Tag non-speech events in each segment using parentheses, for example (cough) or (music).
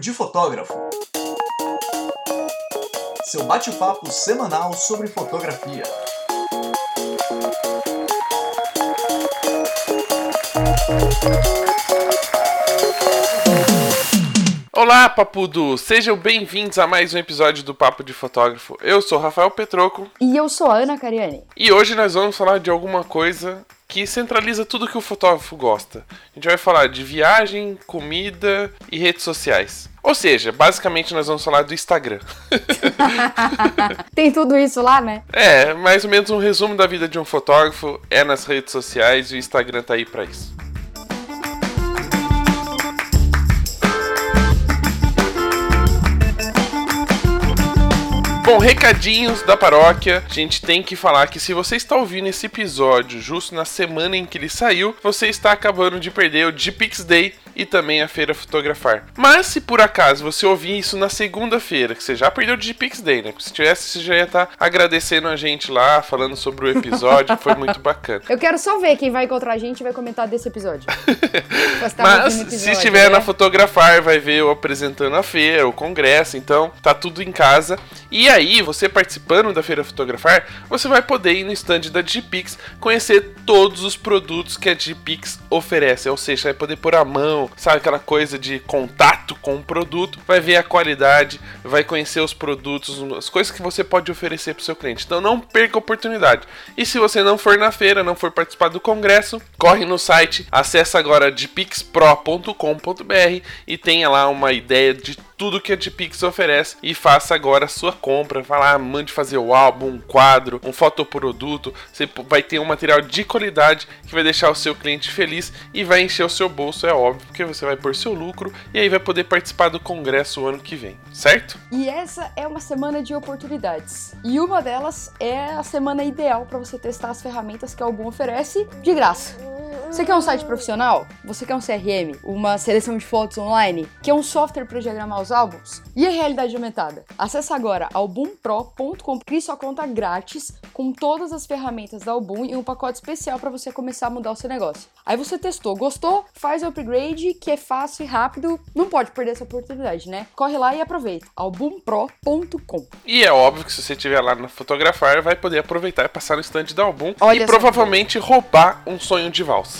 de Fotógrafo. Seu bate-papo semanal sobre fotografia. Olá, Papudo! Sejam bem-vindos a mais um episódio do Papo de Fotógrafo. Eu sou Rafael Petroco. E eu sou a Ana Cariani. E hoje nós vamos falar de alguma coisa que centraliza tudo que o fotógrafo gosta. A gente vai falar de viagem, comida e redes sociais. Ou seja, basicamente nós vamos falar do Instagram. (laughs) Tem tudo isso lá, né? É, mais ou menos um resumo da vida de um fotógrafo é nas redes sociais e o Instagram tá aí para isso. Bom, recadinhos da paróquia. A gente tem que falar que se você está ouvindo esse episódio justo na semana em que ele saiu, você está acabando de perder o GPix Day e também a Feira Fotografar. Mas se por acaso você ouvir isso na segunda-feira, que você já perdeu o GPix Day, né? Se tivesse, você já ia estar tá agradecendo a gente lá, falando sobre o episódio, que foi muito (laughs) bacana. Eu quero só ver quem vai encontrar a gente e vai comentar desse episódio. (laughs) Mas episódio, se estiver né? na Fotografar, vai ver eu apresentando a feira, o congresso, então tá tudo em casa. E aí, você participando da Feira Fotografar, você vai poder ir no stand da Gpix conhecer todos os produtos que a Gpix oferece, ou seja, vai poder pôr a mão, sabe aquela coisa de contato com o produto, vai ver a qualidade, vai conhecer os produtos, as coisas que você pode oferecer para o seu cliente. Então não perca a oportunidade. E se você não for na feira, não for participar do congresso, corre no site, acessa agora de pixpro.com.br e tenha lá uma ideia de tudo que a Dpix oferece e faça agora a sua compra. Vai lá, mande fazer o álbum, um quadro, um fotoproduto. Você vai ter um material de qualidade que vai deixar o seu cliente feliz e vai encher o seu bolso, é óbvio, porque você vai pôr seu lucro e aí vai poder participar do congresso o ano que vem, certo? E essa é uma semana de oportunidades. E uma delas é a semana ideal para você testar as ferramentas que a Album oferece de graça. Você quer um site profissional? Você quer um CRM? Uma seleção de fotos online? Quer um software para diagramar os álbuns? E a realidade aumentada? Acesse agora albumpro.com, crie sua conta grátis com todas as ferramentas da Album e um pacote especial para você começar a mudar o seu negócio. Aí você testou, gostou? Faz o upgrade que é fácil e rápido. Não pode perder essa oportunidade, né? Corre lá e aproveita. albumpro.com. E é óbvio que se você estiver lá na fotografar, vai poder aproveitar e passar no estande da Album Olha e provavelmente roubar um sonho de valsa.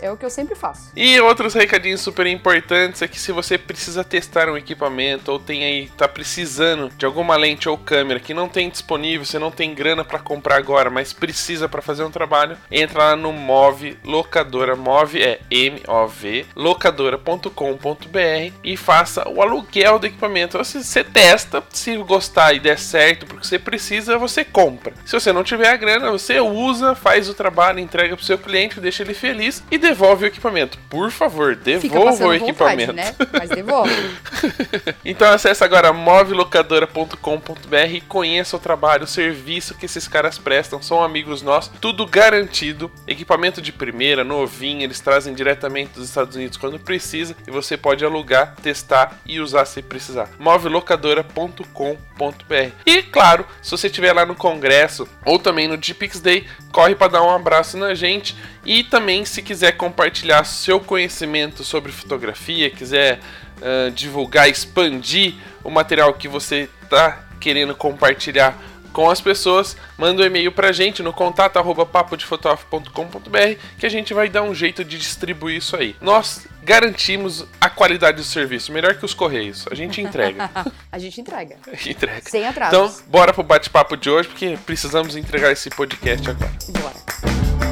É o que eu sempre faço. E outros recadinhos super importantes é que se você precisa testar um equipamento ou tem aí tá precisando de alguma lente ou câmera que não tem disponível, você não tem grana para comprar agora, mas precisa para fazer um trabalho, entra lá no Move Locadora. Move é M O V locadora.com.br e faça o aluguel do equipamento. Você, você testa, se gostar e der certo, porque você precisa, você compra. Se você não tiver a grana, você usa, faz o trabalho, entrega pro seu cliente, deixa ele feliz e devolve o equipamento. Por favor, devolva o equipamento. Vontade, né? Mas devolve. (laughs) então acesse agora movilocadora.com.br e conheça o trabalho, o serviço que esses caras prestam. São amigos nossos, tudo garantido. Equipamento de primeira, novinho, eles trazem diretamente dos Estados Unidos quando precisa e você pode alugar, testar e usar se precisar. movilocadora.com.br. E claro, se você estiver lá no congresso ou também no GPix Day, corre para dar um abraço na gente e também, se quiser compartilhar seu conhecimento sobre fotografia, quiser uh, divulgar, expandir o material que você está querendo compartilhar com as pessoas, manda um e-mail pra gente no contato arroba papodefotografo.com.br que a gente vai dar um jeito de distribuir isso aí. Nós garantimos a qualidade do serviço, melhor que os correios. A gente entrega. (laughs) a gente entrega. entrega. Sem atrasos. Então, bora pro bate-papo de hoje, porque precisamos entregar esse podcast agora. Bora.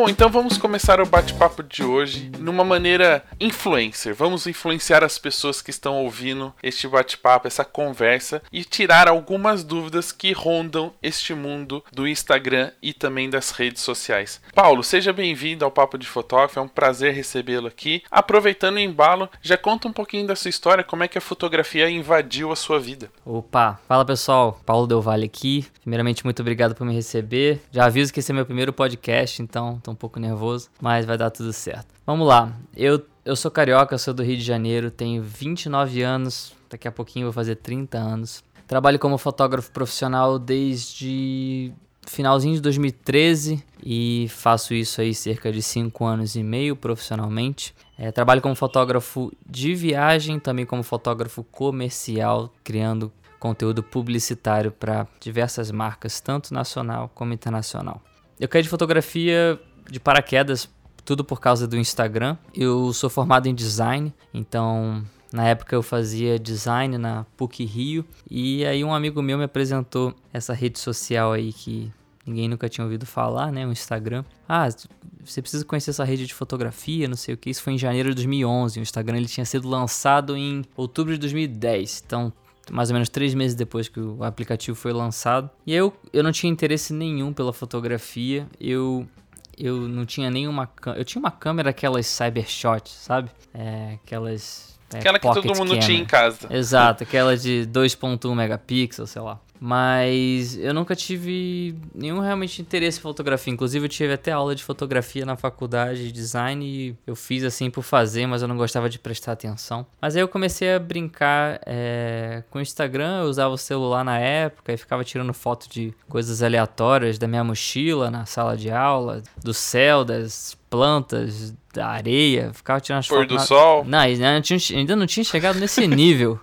Bom, então vamos começar o bate-papo de hoje numa maneira influencer. Vamos influenciar as pessoas que estão ouvindo este bate-papo, essa conversa e tirar algumas dúvidas que rondam este mundo do Instagram e também das redes sociais. Paulo, seja bem-vindo ao Papo de Fotógrafo, é um prazer recebê-lo aqui. Aproveitando o embalo, já conta um pouquinho da sua história, como é que a fotografia invadiu a sua vida. Opa, fala pessoal, Paulo Del Valle aqui. Primeiramente, muito obrigado por me receber. Já aviso que esse é meu primeiro podcast, então tô um pouco nervoso, mas vai dar tudo certo. Vamos lá, eu, eu sou carioca, sou do Rio de Janeiro, tenho 29 anos, daqui a pouquinho vou fazer 30 anos. Trabalho como fotógrafo profissional desde finalzinho de 2013 e faço isso aí cerca de 5 anos e meio profissionalmente. É, trabalho como fotógrafo de viagem, também como fotógrafo comercial, criando conteúdo publicitário para diversas marcas, tanto nacional como internacional. Eu caí de fotografia de paraquedas, tudo por causa do Instagram. Eu sou formado em design, então na época eu fazia design na PUC Rio e aí um amigo meu me apresentou essa rede social aí que ninguém nunca tinha ouvido falar, né, o Instagram. Ah, você precisa conhecer essa rede de fotografia, não sei o que. Isso foi em janeiro de 2011. O Instagram ele tinha sido lançado em outubro de 2010. Então mais ou menos três meses depois que o aplicativo foi lançado. E eu, eu não tinha interesse nenhum pela fotografia. Eu eu não tinha nenhuma eu tinha uma câmera aquelas Cybershot, sabe? É, aquelas é, aquela que todo mundo camera. tinha em casa. Exato, aquela de 2.1 megapixels, sei lá. Mas eu nunca tive nenhum realmente interesse em fotografia. Inclusive, eu tive até aula de fotografia na faculdade de design e eu fiz assim por fazer, mas eu não gostava de prestar atenção. Mas aí eu comecei a brincar é, com o Instagram. Eu usava o celular na época e ficava tirando foto de coisas aleatórias da minha mochila na sala de aula, do céu, das plantas, da areia, ficava tirando as Pôr fotos. do na... sol? Não, ainda não, tinha, ainda não tinha chegado nesse (laughs) nível.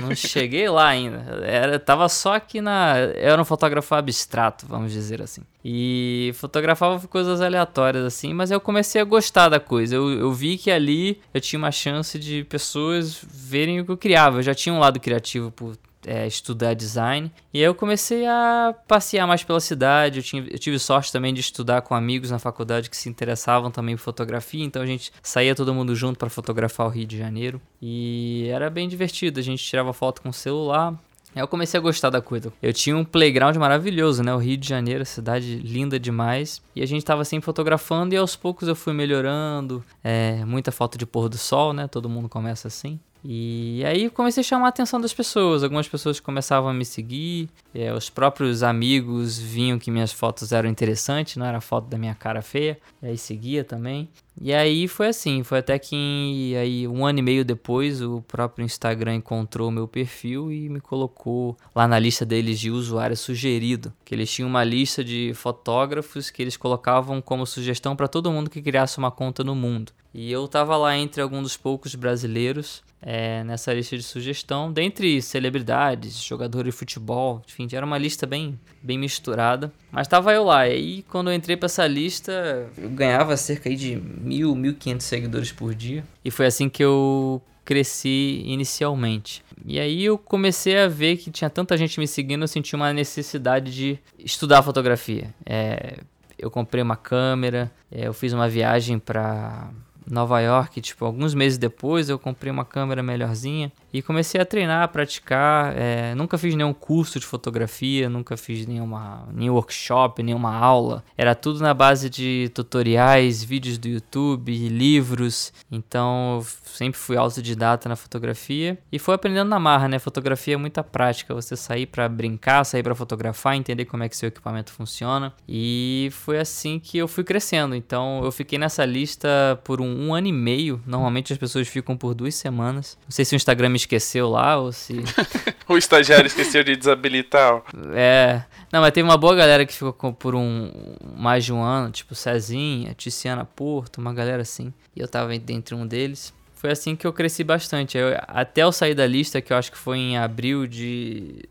não cheguei lá ainda. Era, tava só aqui na. Eu era um fotógrafo abstrato, vamos dizer assim. E fotografava coisas aleatórias, assim, mas eu comecei a gostar da coisa. Eu, eu vi que ali eu tinha uma chance de pessoas verem o que eu criava. Eu já tinha um lado criativo por é, estudar design. E aí eu comecei a passear mais pela cidade. Eu, tinha, eu tive sorte também de estudar com amigos na faculdade que se interessavam também por fotografia. Então a gente saía todo mundo junto para fotografar o Rio de Janeiro. E era bem divertido. A gente tirava foto com o celular. Aí eu comecei a gostar da coisa. Eu tinha um playground maravilhoso, né? O Rio de Janeiro, cidade linda demais. E a gente tava sempre fotografando e aos poucos eu fui melhorando. É, muita foto de pôr do sol, né? Todo mundo começa assim. E aí comecei a chamar a atenção das pessoas. Algumas pessoas começavam a me seguir, é, os próprios amigos viam que minhas fotos eram interessantes, não era foto da minha cara feia, e aí seguia também. E aí foi assim, foi até que aí um ano e meio depois o próprio Instagram encontrou meu perfil e me colocou lá na lista deles de usuário sugerido, que eles tinham uma lista de fotógrafos que eles colocavam como sugestão para todo mundo que criasse uma conta no mundo. E eu tava lá entre alguns dos poucos brasileiros é, nessa lista de sugestão, dentre celebridades, jogadores de futebol, enfim, era uma lista bem, bem misturada. Mas tava eu lá, e quando eu entrei para essa lista, eu ganhava cerca de mil, mil quinhentos seguidores por dia. E foi assim que eu cresci inicialmente. E aí eu comecei a ver que tinha tanta gente me seguindo, eu senti uma necessidade de estudar fotografia. É, eu comprei uma câmera, é, eu fiz uma viagem para Nova York, tipo, alguns meses depois eu comprei uma câmera melhorzinha e comecei a treinar, a praticar. É, nunca fiz nenhum curso de fotografia, nunca fiz nenhuma, nenhum workshop, nenhuma aula. Era tudo na base de tutoriais, vídeos do YouTube, livros. Então sempre fui autodidata na fotografia e fui aprendendo na marra, né? Fotografia é muita prática. Você sair para brincar, sair para fotografar, entender como é que seu equipamento funciona. E foi assim que eu fui crescendo. Então eu fiquei nessa lista por um, um ano e meio. Normalmente as pessoas ficam por duas semanas. Não sei se o Instagram me esqueceu lá ou se. (laughs) o estagiário esqueceu de desabilitar. É. Não, mas teve uma boa galera que ficou por um mais de um ano, tipo Cezinha, Tiziana Porto, uma galera assim. E eu tava entre um deles. Foi assim que eu cresci bastante. Eu, até eu sair da lista, que eu acho que foi em abril de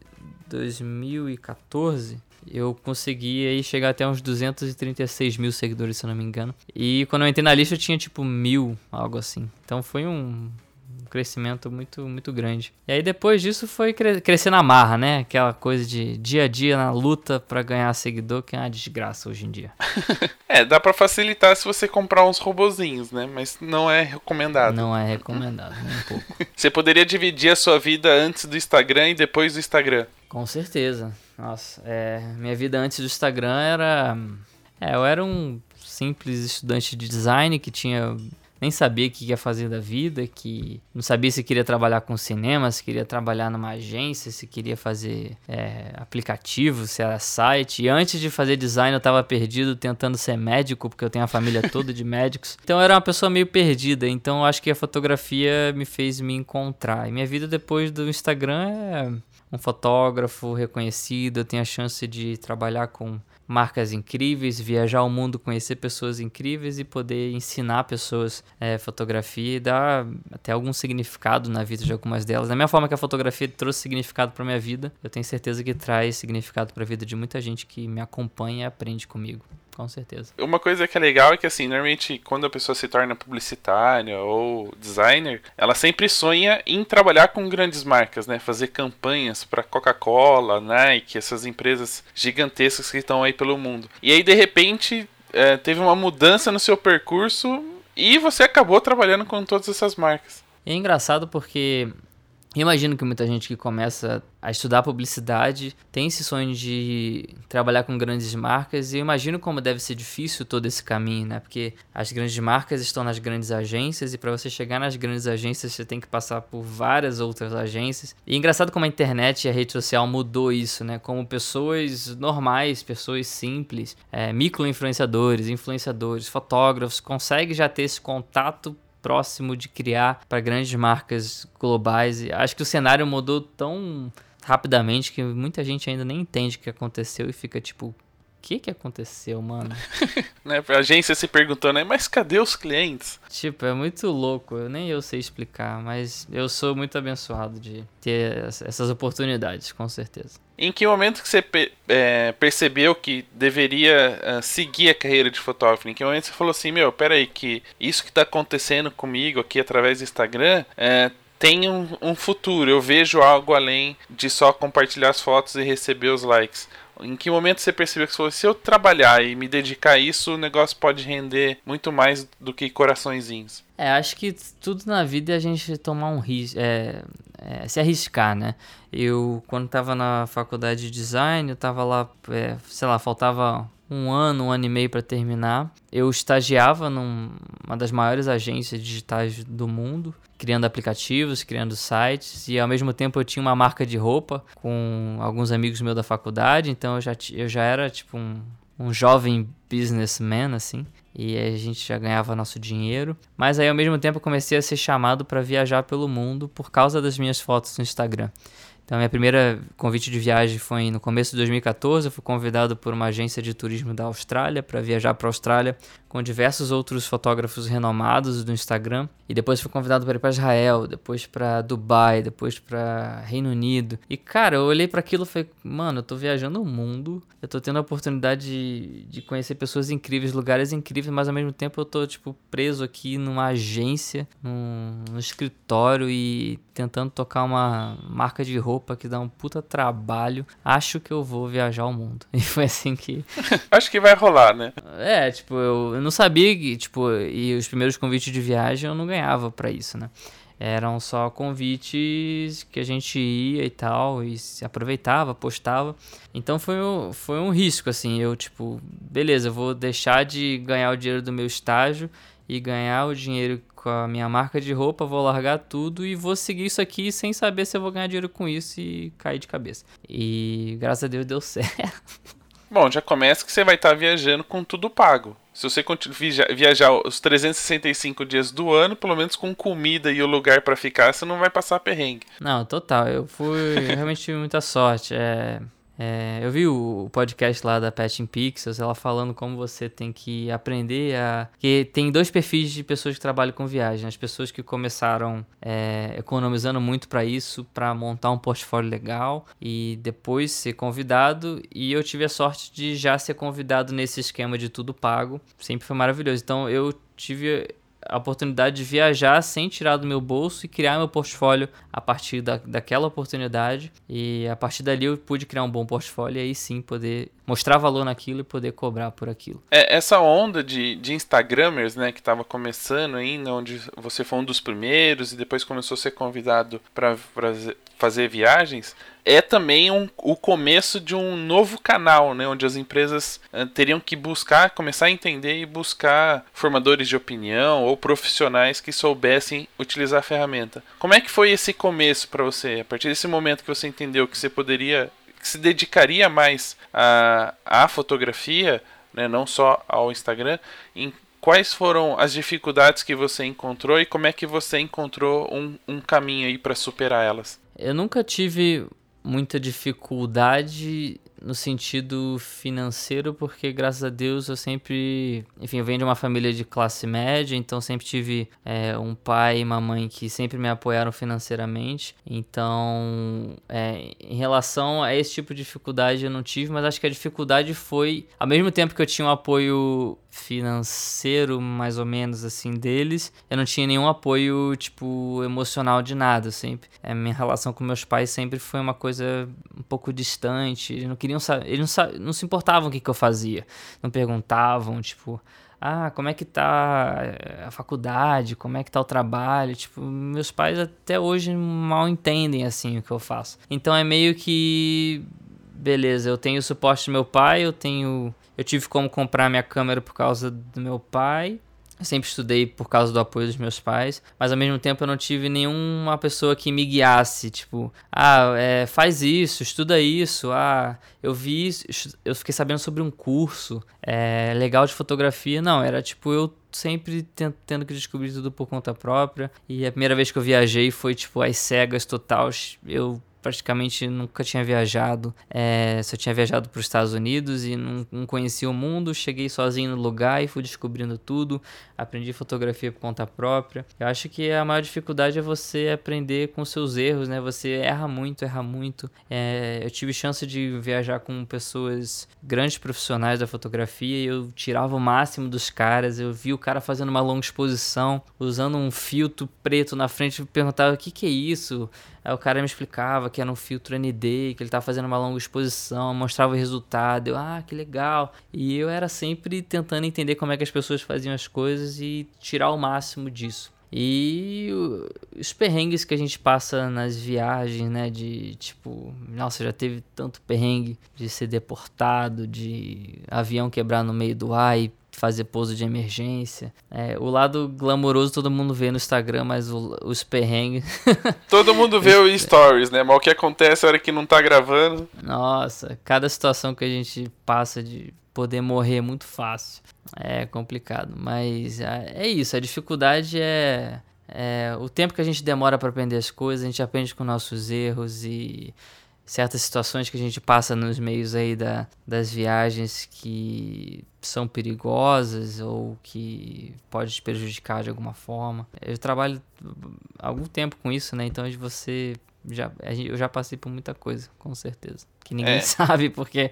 2014, eu consegui aí chegar até uns 236 mil seguidores, se eu não me engano. E quando eu entrei na lista, eu tinha tipo mil, algo assim. Então foi um, crescimento muito, muito grande. E aí depois disso foi cre crescer na marra, né? Aquela coisa de dia a dia na luta para ganhar seguidor, que é uma desgraça hoje em dia. (laughs) é, dá para facilitar se você comprar uns robozinhos, né? Mas não é recomendado. Não é recomendado, nem um pouco. (laughs) você poderia dividir a sua vida antes do Instagram e depois do Instagram. Com certeza. Nossa, é, minha vida antes do Instagram era. É, eu era um simples estudante de design que tinha nem sabia o que ia fazer da vida, que não sabia se queria trabalhar com cinema, se queria trabalhar numa agência, se queria fazer é, aplicativo, se era site. E antes de fazer design eu tava perdido tentando ser médico, porque eu tenho a família (laughs) toda de médicos. Então eu era uma pessoa meio perdida, então eu acho que a fotografia me fez me encontrar. E minha vida depois do Instagram é um fotógrafo reconhecido, eu tenho a chance de trabalhar com marcas incríveis, viajar o mundo, conhecer pessoas incríveis e poder ensinar pessoas é, fotografia e dar até algum significado na vida de algumas delas. Da mesma forma que a fotografia trouxe significado para minha vida, eu tenho certeza que traz significado para a vida de muita gente que me acompanha e aprende comigo com certeza. Uma coisa que é legal é que, assim, normalmente quando a pessoa se torna publicitária ou designer, ela sempre sonha em trabalhar com grandes marcas, né? Fazer campanhas para Coca-Cola, Nike, essas empresas gigantescas que estão aí pelo mundo. E aí, de repente, é, teve uma mudança no seu percurso e você acabou trabalhando com todas essas marcas. é engraçado porque imagino que muita gente que começa a estudar publicidade tem esse sonho de trabalhar com grandes marcas e imagino como deve ser difícil todo esse caminho, né? Porque as grandes marcas estão nas grandes agências e para você chegar nas grandes agências você tem que passar por várias outras agências. E é engraçado como a internet e a rede social mudou isso, né? Como pessoas normais, pessoas simples, é, micro-influenciadores, influenciadores, fotógrafos conseguem já ter esse contato próximo de criar para grandes marcas globais. E acho que o cenário mudou tão rapidamente que muita gente ainda nem entende o que aconteceu e fica tipo, que que aconteceu, mano? (laughs) né, a agência se perguntando, né, mas cadê os clientes? Tipo, é muito louco, eu, nem eu sei explicar, mas eu sou muito abençoado de ter essas oportunidades, com certeza. Em que momento que você é, percebeu que deveria uh, seguir a carreira de fotógrafo? Em que momento você falou assim, meu, peraí, que isso que está acontecendo comigo aqui através do Instagram é, tem um, um, futuro, eu vejo algo além de só compartilhar as fotos e receber os likes. Em que momento você percebeu que se eu trabalhar e me dedicar a isso, o negócio pode render muito mais do que coraçõezinhos? É, acho que tudo na vida é a gente tomar um risco, é, é, se arriscar, né? Eu, quando estava na faculdade de design, eu estava lá, é, sei lá, faltava um ano, um ano e meio para terminar. Eu estagiava numa das maiores agências digitais do mundo, criando aplicativos, criando sites, e ao mesmo tempo eu tinha uma marca de roupa com alguns amigos meus da faculdade, então eu já, eu já era tipo um, um jovem businessman, assim e a gente já ganhava nosso dinheiro. Mas aí ao mesmo tempo eu comecei a ser chamado para viajar pelo mundo por causa das minhas fotos no Instagram. Então, minha primeira convite de viagem foi no começo de 2014. Eu fui convidado por uma agência de turismo da Austrália para viajar para a Austrália com diversos outros fotógrafos renomados do Instagram. E depois fui convidado para ir para Israel, depois para Dubai, depois para Reino Unido. E cara, eu olhei para aquilo e falei, mano, eu tô viajando o mundo, eu tô tendo a oportunidade de, de conhecer pessoas incríveis, lugares incríveis, mas ao mesmo tempo eu tô tipo preso aqui numa agência, num, num escritório e tentando tocar uma marca de roupa que dá um puta trabalho. Acho que eu vou viajar o mundo. (laughs) E foi assim que. (laughs) Acho que vai rolar, né? É, tipo, eu, não sabia que, tipo, e os primeiros convites de viagem eu não ganhava para isso, né? Eram só convites que a gente ia e tal, e se aproveitava, postava. Então foi um, foi um risco, assim. Eu, tipo, beleza, eu vou deixar de ganhar o dinheiro do meu estágio e ganhar o dinheiro com a minha marca de roupa, vou largar tudo e vou seguir isso aqui sem saber se eu vou ganhar dinheiro com isso e cair de cabeça. E graças a Deus deu (laughs) certo. Bom, já começa que você vai estar tá viajando com tudo pago. Se você viajar os 365 dias do ano, pelo menos com comida e o lugar para ficar, você não vai passar perrengue. Não, total. Eu fui realmente tive muita sorte. É, é, eu vi o podcast lá da Patching Pixels, ela falando como você tem que aprender a. que tem dois perfis de pessoas que trabalham com viagem. As pessoas que começaram é, economizando muito para isso, para montar um portfólio legal e depois ser convidado. E eu tive a sorte de já ser convidado nesse esquema de tudo pago. Sempre foi maravilhoso. Então eu tive a oportunidade de viajar sem tirar do meu bolso e criar meu portfólio a partir da, daquela oportunidade. E a partir dali eu pude criar um bom portfólio e aí sim poder mostrar valor naquilo e poder cobrar por aquilo. É, essa onda de, de Instagramers, né, que estava começando ainda, onde você foi um dos primeiros e depois começou a ser convidado para fazer viagens, é também um, o começo de um novo canal, né, onde as empresas uh, teriam que buscar, começar a entender e buscar formadores de opinião ou profissionais que soubessem utilizar a ferramenta. Como é que foi esse começo para você? A partir desse momento que você entendeu que você poderia, que se dedicaria mais à, à fotografia, né, não só ao Instagram, em quais foram as dificuldades que você encontrou e como é que você encontrou um, um caminho aí para superar elas? Eu nunca tive muita dificuldade no sentido financeiro, porque graças a Deus eu sempre, enfim, eu venho de uma família de classe média, então sempre tive é, um pai e uma mãe que sempre me apoiaram financeiramente. Então, é, em relação a esse tipo de dificuldade eu não tive, mas acho que a dificuldade foi, ao mesmo tempo que eu tinha um apoio financeiro, mais ou menos assim, deles, eu não tinha nenhum apoio, tipo, emocional de nada, sempre. A minha relação com meus pais sempre foi uma coisa um pouco distante, eles não queriam saber, eles não, não se importavam o que, que eu fazia, não perguntavam, tipo, ah, como é que tá a faculdade, como é que tá o trabalho, tipo, meus pais até hoje mal entendem, assim, o que eu faço. Então é meio que, beleza, eu tenho o suporte do meu pai, eu tenho eu tive como comprar minha câmera por causa do meu pai. Eu sempre estudei por causa do apoio dos meus pais, mas ao mesmo tempo eu não tive nenhuma pessoa que me guiasse, tipo, ah, é, faz isso, estuda isso, ah, eu vi, eu fiquei sabendo sobre um curso é, legal de fotografia. Não, era tipo eu sempre tendo que descobrir tudo por conta própria. E a primeira vez que eu viajei foi tipo às cegas total. Eu praticamente nunca tinha viajado, é, só tinha viajado para os Estados Unidos e não, não, conhecia o mundo. Cheguei sozinho no lugar e fui descobrindo tudo. Aprendi fotografia por conta própria. Eu acho que a maior dificuldade é você aprender com seus erros, né? Você erra muito, erra muito. É, eu tive chance de viajar com pessoas grandes profissionais da fotografia e eu tirava o máximo dos caras. Eu vi o cara fazendo uma longa exposição, usando um filtro preto na frente, e perguntava o que, que é isso. Aí o cara me explicava que era um filtro ND, que ele estava fazendo uma longa exposição, mostrava o resultado. Eu, ah, que legal. E eu era sempre tentando entender como é que as pessoas faziam as coisas e tirar o máximo disso. E os perrengues que a gente passa nas viagens, né? De tipo, nossa, já teve tanto perrengue de ser deportado, de avião quebrar no meio do ar e fazer pouso de emergência. É, o lado glamouroso todo mundo vê no Instagram, mas o, os perrengues. (laughs) todo mundo vê o stories, né? Mas o que acontece na hora que não tá gravando. Nossa, cada situação que a gente passa de poder morrer é muito fácil. É complicado. Mas é, é isso, a dificuldade é. É, o tempo que a gente demora para aprender as coisas, a gente aprende com nossos erros e certas situações que a gente passa nos meios aí da, das viagens que são perigosas ou que pode te prejudicar de alguma forma. Eu trabalho há algum tempo com isso, né? Então você já eu já passei por muita coisa, com certeza, que ninguém é. (laughs) sabe porque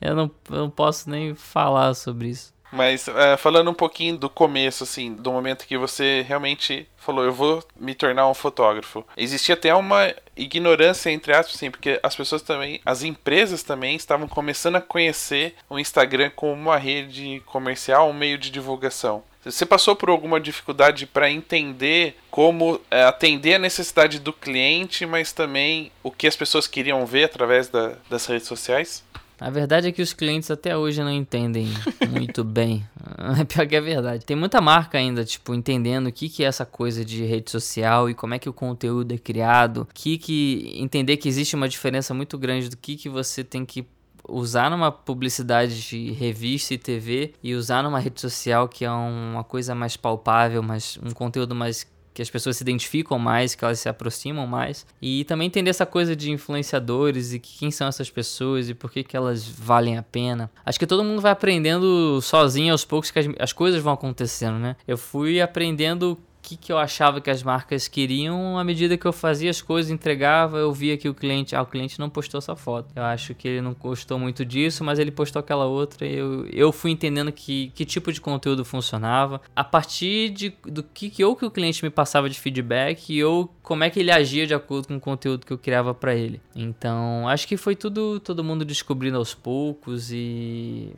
eu não, eu não posso nem falar sobre isso. Mas uh, falando um pouquinho do começo, assim, do momento que você realmente falou, eu vou me tornar um fotógrafo. Existia até uma ignorância, entre aspas, assim, porque as pessoas também, as empresas também estavam começando a conhecer o Instagram como uma rede comercial, um meio de divulgação. Você passou por alguma dificuldade para entender como é, atender a necessidade do cliente, mas também o que as pessoas queriam ver através da, das redes sociais? A verdade é que os clientes até hoje não entendem muito (laughs) bem. É pior que é verdade. Tem muita marca ainda, tipo, entendendo o que, que é essa coisa de rede social e como é que o conteúdo é criado. Que que entender que existe uma diferença muito grande do que, que você tem que usar numa publicidade de revista e TV e usar numa rede social que é uma coisa mais palpável, mais um conteúdo mais que as pessoas se identificam mais, que elas se aproximam mais. E também entender essa coisa de influenciadores e quem são essas pessoas e por que, que elas valem a pena. Acho que todo mundo vai aprendendo sozinho aos poucos que as, as coisas vão acontecendo, né? Eu fui aprendendo que, que eu achava que as marcas queriam à medida que eu fazia as coisas, entregava, eu via que o cliente, ah, o cliente não postou essa foto. Eu acho que ele não gostou muito disso, mas ele postou aquela outra eu, eu fui entendendo que, que tipo de conteúdo funcionava. A partir de, do que, que ou que o cliente me passava de feedback ou como é que ele agia de acordo com o conteúdo que eu criava para ele. Então, acho que foi tudo todo mundo descobrindo aos poucos e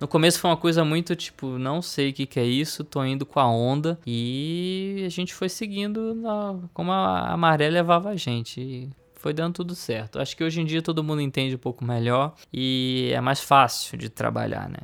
no começo foi uma coisa muito tipo, não sei o que, que é isso, tô indo com a onda. E a gente foi seguindo na, como a, a maré levava a gente. E foi dando tudo certo. Acho que hoje em dia todo mundo entende um pouco melhor e é mais fácil de trabalhar, né?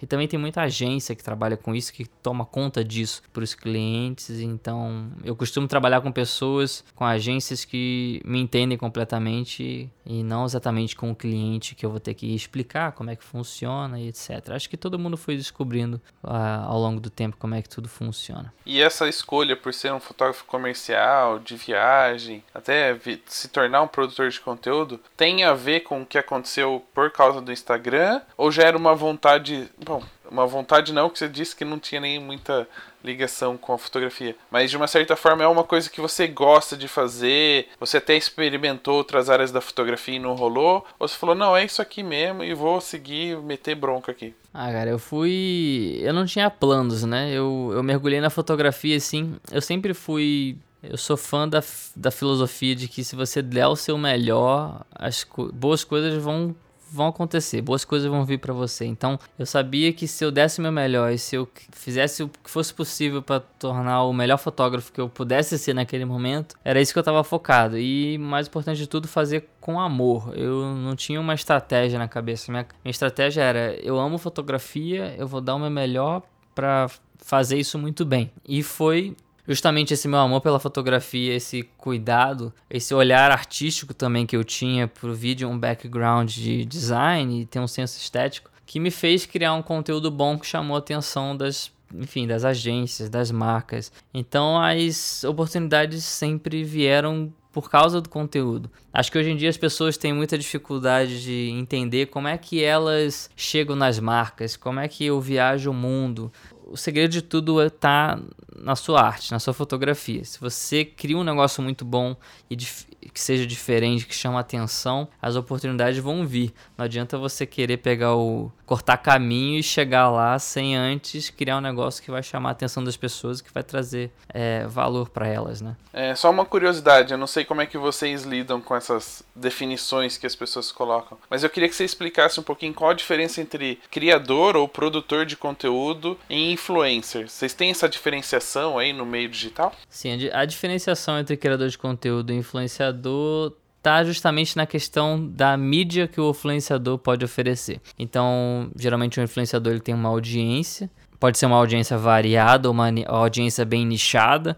E também tem muita agência que trabalha com isso, que toma conta disso para os clientes. Então, eu costumo trabalhar com pessoas, com agências que me entendem completamente e não exatamente com o cliente que eu vou ter que explicar como é que funciona e etc. Acho que todo mundo foi descobrindo uh, ao longo do tempo como é que tudo funciona. E essa escolha por ser um fotógrafo comercial, de viagem, até se tornar um produtor de conteúdo, tem a ver com o que aconteceu por causa do Instagram? Ou já era uma vontade. Bom, uma vontade não, que você disse que não tinha nem muita ligação com a fotografia. Mas de uma certa forma é uma coisa que você gosta de fazer. Você até experimentou outras áreas da fotografia e não rolou. Ou você falou, não, é isso aqui mesmo e vou seguir, meter bronca aqui. Ah, cara, eu fui. Eu não tinha planos, né? Eu, eu mergulhei na fotografia assim. Eu sempre fui eu sou fã da, da filosofia de que se você der o seu melhor, as co boas coisas vão vão acontecer, boas coisas vão vir para você. Então, eu sabia que se eu desse o meu melhor e se eu fizesse o que fosse possível para tornar o melhor fotógrafo que eu pudesse ser naquele momento, era isso que eu estava focado. E mais importante de tudo, fazer com amor. Eu não tinha uma estratégia na cabeça. Minha, minha estratégia era: eu amo fotografia, eu vou dar o meu melhor para fazer isso muito bem. E foi justamente esse meu amor pela fotografia, esse cuidado, esse olhar artístico também que eu tinha pro vídeo, um background de design e ter um senso estético, que me fez criar um conteúdo bom que chamou a atenção das, enfim, das agências, das marcas. Então as oportunidades sempre vieram por causa do conteúdo. Acho que hoje em dia as pessoas têm muita dificuldade de entender como é que elas chegam nas marcas, como é que eu viajo o mundo, o segredo de tudo está na sua arte, na sua fotografia. Se você cria um negócio muito bom e que seja diferente, que chama atenção, as oportunidades vão vir. Não adianta você querer pegar o cortar caminho e chegar lá sem antes criar um negócio que vai chamar a atenção das pessoas e que vai trazer é, valor para elas, né? É só uma curiosidade. Eu não sei como é que vocês lidam com essas definições que as pessoas colocam, mas eu queria que você explicasse um pouquinho qual a diferença entre criador ou produtor de conteúdo e influencer. Vocês têm essa diferenciação aí no meio digital? Sim, a diferenciação entre criador de conteúdo e influenciador está justamente na questão da mídia que o influenciador pode oferecer. Então, geralmente o influenciador ele tem uma audiência, pode ser uma audiência variada ou uma audiência bem nichada.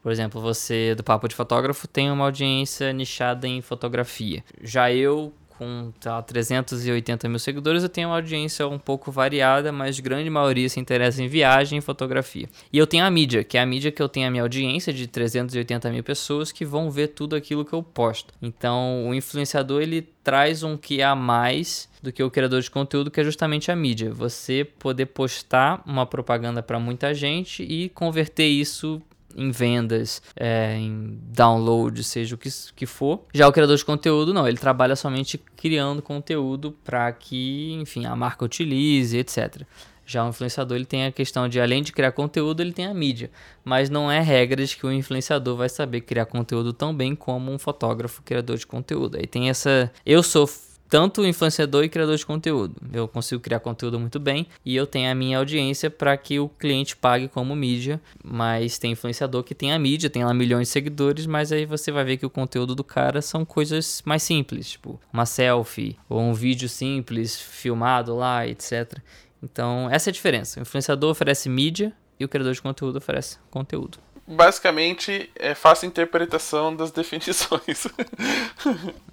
Por exemplo, você do Papo de Fotógrafo tem uma audiência nichada em fotografia. Já eu, com tá, 380 mil seguidores, eu tenho uma audiência um pouco variada, mas grande maioria se interessa em viagem e fotografia. E eu tenho a mídia, que é a mídia que eu tenho a minha audiência de 380 mil pessoas que vão ver tudo aquilo que eu posto. Então, o influenciador ele traz um que a mais do que o criador de conteúdo, que é justamente a mídia. Você poder postar uma propaganda para muita gente e converter isso em vendas, é, em download, seja o que, que for. Já o criador de conteúdo, não, ele trabalha somente criando conteúdo para que, enfim, a marca utilize, etc. Já o influenciador ele tem a questão de, além de criar conteúdo, ele tem a mídia. Mas não é regra de que o influenciador vai saber criar conteúdo tão bem como um fotógrafo criador de conteúdo. Aí tem essa. Eu sou tanto influenciador e criador de conteúdo. Eu consigo criar conteúdo muito bem e eu tenho a minha audiência para que o cliente pague como mídia, mas tem influenciador que tem a mídia, tem lá milhões de seguidores, mas aí você vai ver que o conteúdo do cara são coisas mais simples, tipo uma selfie ou um vídeo simples filmado lá, etc. Então, essa é a diferença. O influenciador oferece mídia e o criador de conteúdo oferece conteúdo basicamente é fácil interpretação das (laughs) definições.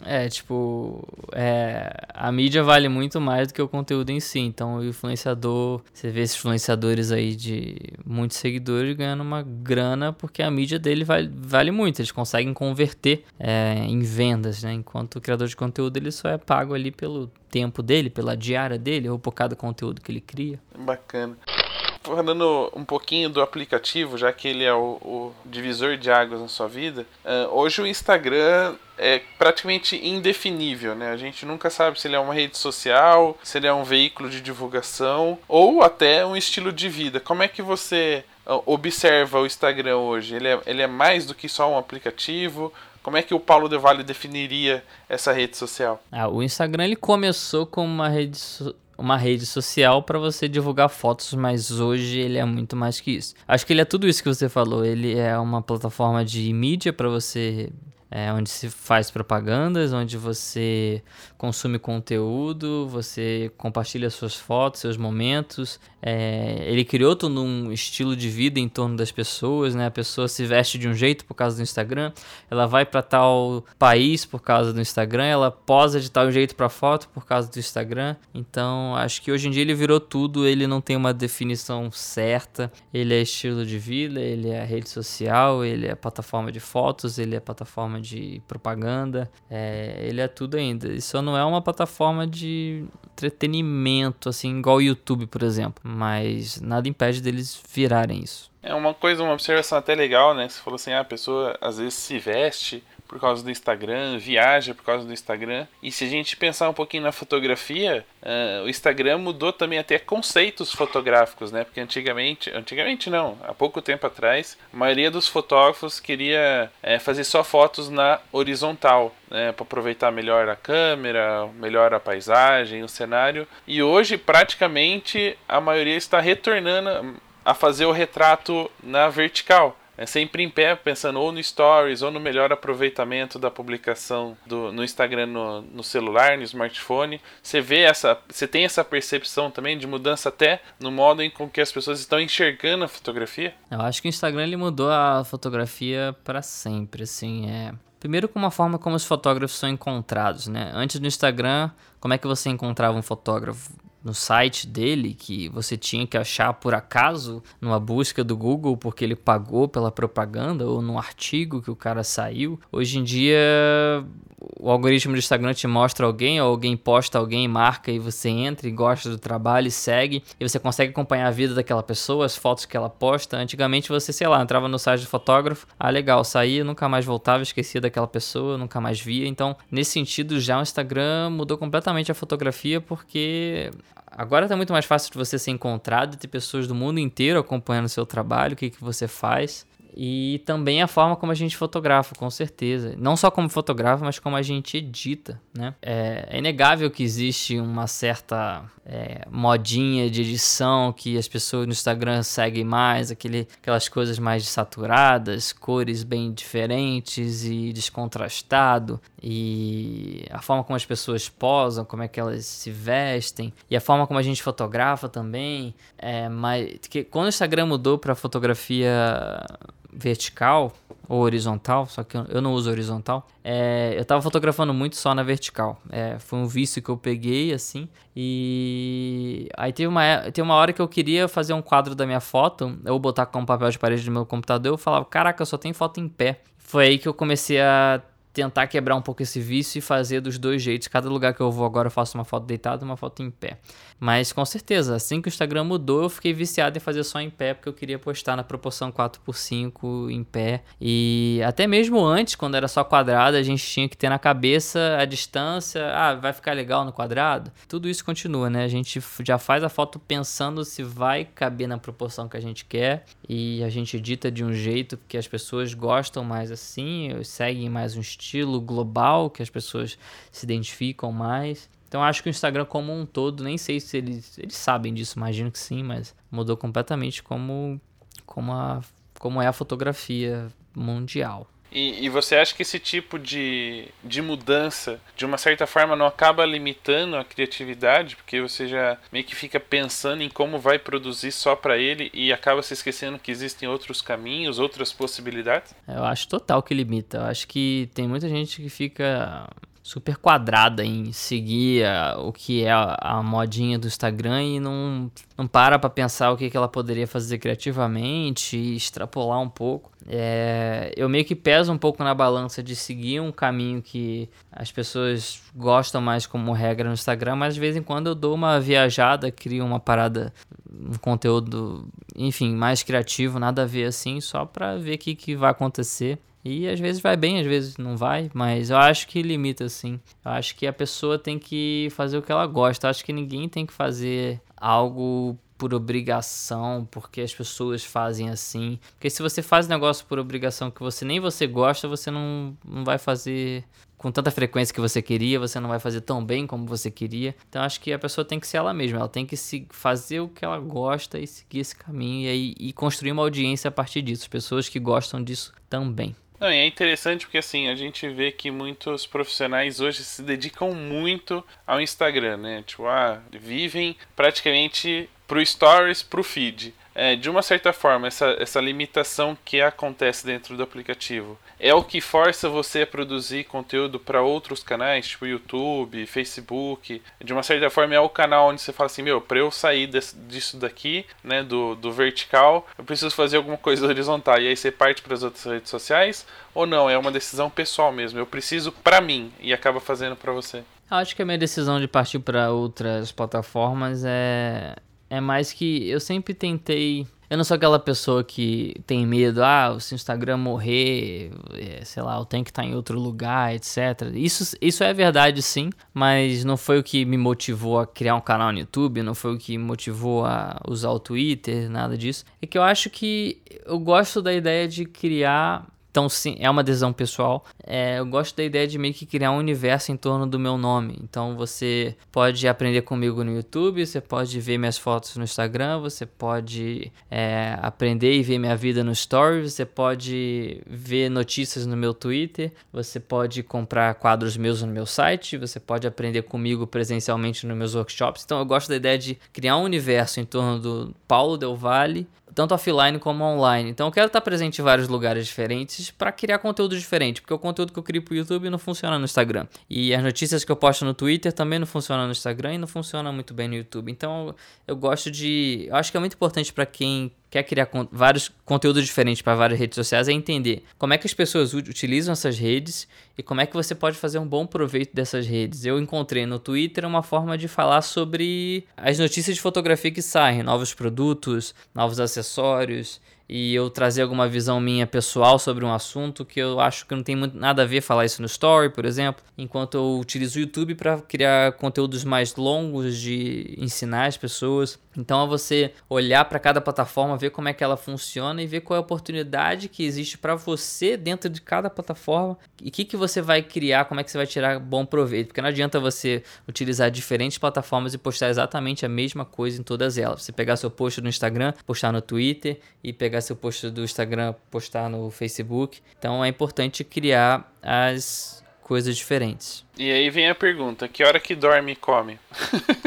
é, tipo, é, a mídia vale muito mais do que o conteúdo em si. Então, o influenciador, você vê esses influenciadores aí de muitos seguidores ganhando uma grana porque a mídia dele vale, vale muito. Eles conseguem converter é, em vendas, né? Enquanto o criador de conteúdo ele só é pago ali pelo tempo dele, pela diária dele ou por cada conteúdo que ele cria. Bacana falando um pouquinho do aplicativo, já que ele é o, o divisor de águas na sua vida, uh, hoje o Instagram é praticamente indefinível, né? A gente nunca sabe se ele é uma rede social, se ele é um veículo de divulgação ou até um estilo de vida. Como é que você ah, observa o Instagram hoje? Ele é, ele é mais do que só um aplicativo? Como é que o Paulo De Valle definiria essa rede social? Ah, o Instagram ele começou como uma rede so uma rede social para você divulgar fotos, mas hoje ele é muito mais que isso. Acho que ele é tudo isso que você falou. Ele é uma plataforma de mídia para você é, onde se faz propagandas, onde você consome conteúdo, você compartilha suas fotos, seus momentos. É, ele criou todo um estilo de vida em torno das pessoas, né? A pessoa se veste de um jeito por causa do Instagram, ela vai para tal país por causa do Instagram, ela posa de tal jeito para foto por causa do Instagram. Então, acho que hoje em dia ele virou tudo, ele não tem uma definição certa. Ele é estilo de vida, ele é rede social, ele é plataforma de fotos, ele é plataforma de propaganda, é, ele é tudo ainda. Isso não é uma plataforma de entretenimento, assim, igual o YouTube, por exemplo. Mas nada impede deles virarem isso. É uma coisa, uma observação até legal, né? Você falou assim, ah, a pessoa às vezes se veste por causa do Instagram, viaja por causa do Instagram. E se a gente pensar um pouquinho na fotografia, uh, o Instagram mudou também até conceitos fotográficos, né? Porque antigamente, antigamente não, há pouco tempo atrás, a maioria dos fotógrafos queria é, fazer só fotos na horizontal, né? Para aproveitar melhor a câmera, melhor a paisagem, o cenário. E hoje, praticamente, a maioria está retornando a fazer o retrato na vertical. É sempre em pé, pensando ou no Stories ou no melhor aproveitamento da publicação do, no Instagram no, no celular, no smartphone. Você vê essa. Você tem essa percepção também de mudança até no modo em com que as pessoas estão enxergando a fotografia? Eu acho que o Instagram ele mudou a fotografia para sempre, assim, é. Primeiro com uma forma como os fotógrafos são encontrados, né? Antes do Instagram, como é que você encontrava um fotógrafo? No site dele que você tinha que achar por acaso numa busca do Google porque ele pagou pela propaganda ou num artigo que o cara saiu. Hoje em dia o algoritmo do Instagram te mostra alguém, ou alguém posta alguém, marca e você entra e gosta do trabalho e segue, e você consegue acompanhar a vida daquela pessoa, as fotos que ela posta. Antigamente você, sei lá, entrava no site do fotógrafo, ah, legal, saía, nunca mais voltava, esquecia daquela pessoa, nunca mais via. Então, nesse sentido, já o Instagram mudou completamente a fotografia porque Agora tá muito mais fácil de você ser encontrado ter pessoas do mundo inteiro acompanhando o seu trabalho, o que, que você faz. E também a forma como a gente fotografa, com certeza. Não só como fotografa, mas como a gente edita, né? É, é inegável que existe uma certa é, modinha de edição que as pessoas no Instagram seguem mais, aquele, aquelas coisas mais saturadas, cores bem diferentes e descontrastado. E a forma como as pessoas posam, como é que elas se vestem. E a forma como a gente fotografa também. É, mas, que, quando o Instagram mudou para fotografia vertical ou horizontal, só que eu não uso horizontal. É, eu tava fotografando muito só na vertical. É, foi um vício que eu peguei, assim. E aí teve uma, teve uma hora que eu queria fazer um quadro da minha foto, eu botar com um papel de parede no meu computador, eu falava, caraca, só tenho foto em pé. Foi aí que eu comecei a tentar quebrar um pouco esse vício e fazer dos dois jeitos. Cada lugar que eu vou agora eu faço uma foto deitada e uma foto em pé. Mas com certeza, assim que o Instagram mudou, eu fiquei viciado em fazer só em pé, porque eu queria postar na proporção 4x5 em pé. E até mesmo antes, quando era só quadrado, a gente tinha que ter na cabeça a distância. Ah, vai ficar legal no quadrado? Tudo isso continua, né? A gente já faz a foto pensando se vai caber na proporção que a gente quer. E a gente edita de um jeito que as pessoas gostam mais assim, seguem mais um estilo global que as pessoas se identificam mais. Então acho que o Instagram como um todo, nem sei se eles, eles sabem disso, imagino que sim, mas mudou completamente como, como, a, como é a fotografia mundial. E, e, você acha que esse tipo de, de mudança, de uma certa forma, não acaba limitando a criatividade? Porque você já meio que fica pensando em como vai produzir só para ele e acaba se esquecendo que existem outros caminhos, outras possibilidades? Eu acho total que limita. Eu acho que tem muita gente que fica super quadrada em seguir a, o que é a, a, modinha do Instagram e não, não para pra pensar o que, que ela poderia fazer criativamente e extrapolar um pouco. É, eu meio que peso um pouco na balança de seguir um caminho que as pessoas gostam mais como regra no Instagram, mas de vez em quando eu dou uma viajada, crio uma parada, um conteúdo, enfim, mais criativo, nada a ver assim, só pra ver o que, que vai acontecer. E às vezes vai bem, às vezes não vai, mas eu acho que limita assim. Eu acho que a pessoa tem que fazer o que ela gosta. Eu acho que ninguém tem que fazer algo por obrigação, porque as pessoas fazem assim. Porque se você faz negócio por obrigação que você nem você gosta, você não, não vai fazer com tanta frequência que você queria, você não vai fazer tão bem como você queria. Então acho que a pessoa tem que ser ela mesma, ela tem que se fazer o que ela gosta e seguir esse caminho e, aí, e construir uma audiência a partir disso, pessoas que gostam disso também. Não, e é interessante porque assim, a gente vê que muitos profissionais hoje se dedicam muito ao Instagram, né? Tipo, ah, vivem praticamente pro stories, pro feed é, de uma certa forma, essa, essa limitação que acontece dentro do aplicativo é o que força você a produzir conteúdo para outros canais, tipo YouTube, Facebook. De uma certa forma, é o canal onde você fala assim: meu, para eu sair desse, disso daqui, né, do, do vertical, eu preciso fazer alguma coisa (laughs) horizontal. E aí você parte para as outras redes sociais, ou não? É uma decisão pessoal mesmo. Eu preciso para mim e acaba fazendo para você. Acho que a minha decisão de partir para outras plataformas é é mais que eu sempre tentei. Eu não sou aquela pessoa que tem medo, ah, se o Instagram morrer, é, sei lá, eu tenho que estar em outro lugar, etc. Isso, isso é verdade sim, mas não foi o que me motivou a criar um canal no YouTube, não foi o que me motivou a usar o Twitter, nada disso. É que eu acho que eu gosto da ideia de criar então, sim, é uma decisão pessoal. É, eu gosto da ideia de meio que criar um universo em torno do meu nome. Então, você pode aprender comigo no YouTube, você pode ver minhas fotos no Instagram, você pode é, aprender e ver minha vida no Stories, você pode ver notícias no meu Twitter, você pode comprar quadros meus no meu site, você pode aprender comigo presencialmente nos meus workshops. Então, eu gosto da ideia de criar um universo em torno do Paulo Del Valle tanto offline como online. Então eu quero estar presente em vários lugares diferentes para criar conteúdo diferente, porque o conteúdo que eu crio pro YouTube não funciona no Instagram. E as notícias que eu posto no Twitter também não funcionam no Instagram e não funcionam muito bem no YouTube. Então eu gosto de, eu acho que é muito importante para quem quer criar con vários conteúdos diferentes para várias redes sociais é entender como é que as pessoas utilizam essas redes e como é que você pode fazer um bom proveito dessas redes. Eu encontrei no Twitter uma forma de falar sobre as notícias de fotografia que saem, novos produtos, novos acessórios e eu trazer alguma visão minha pessoal sobre um assunto que eu acho que não tem muito, nada a ver falar isso no story, por exemplo, enquanto eu utilizo o YouTube para criar conteúdos mais longos de ensinar as pessoas. Então é você olhar para cada plataforma, ver como é que ela funciona e ver qual é a oportunidade que existe para você dentro de cada plataforma e o que, que você vai criar, como é que você vai tirar bom proveito, porque não adianta você utilizar diferentes plataformas e postar exatamente a mesma coisa em todas elas. Você pegar seu post no Instagram, postar no Twitter e pegar pegar seu post do Instagram, postar no Facebook. Então é importante criar as coisas diferentes. E aí vem a pergunta: que hora que dorme e come?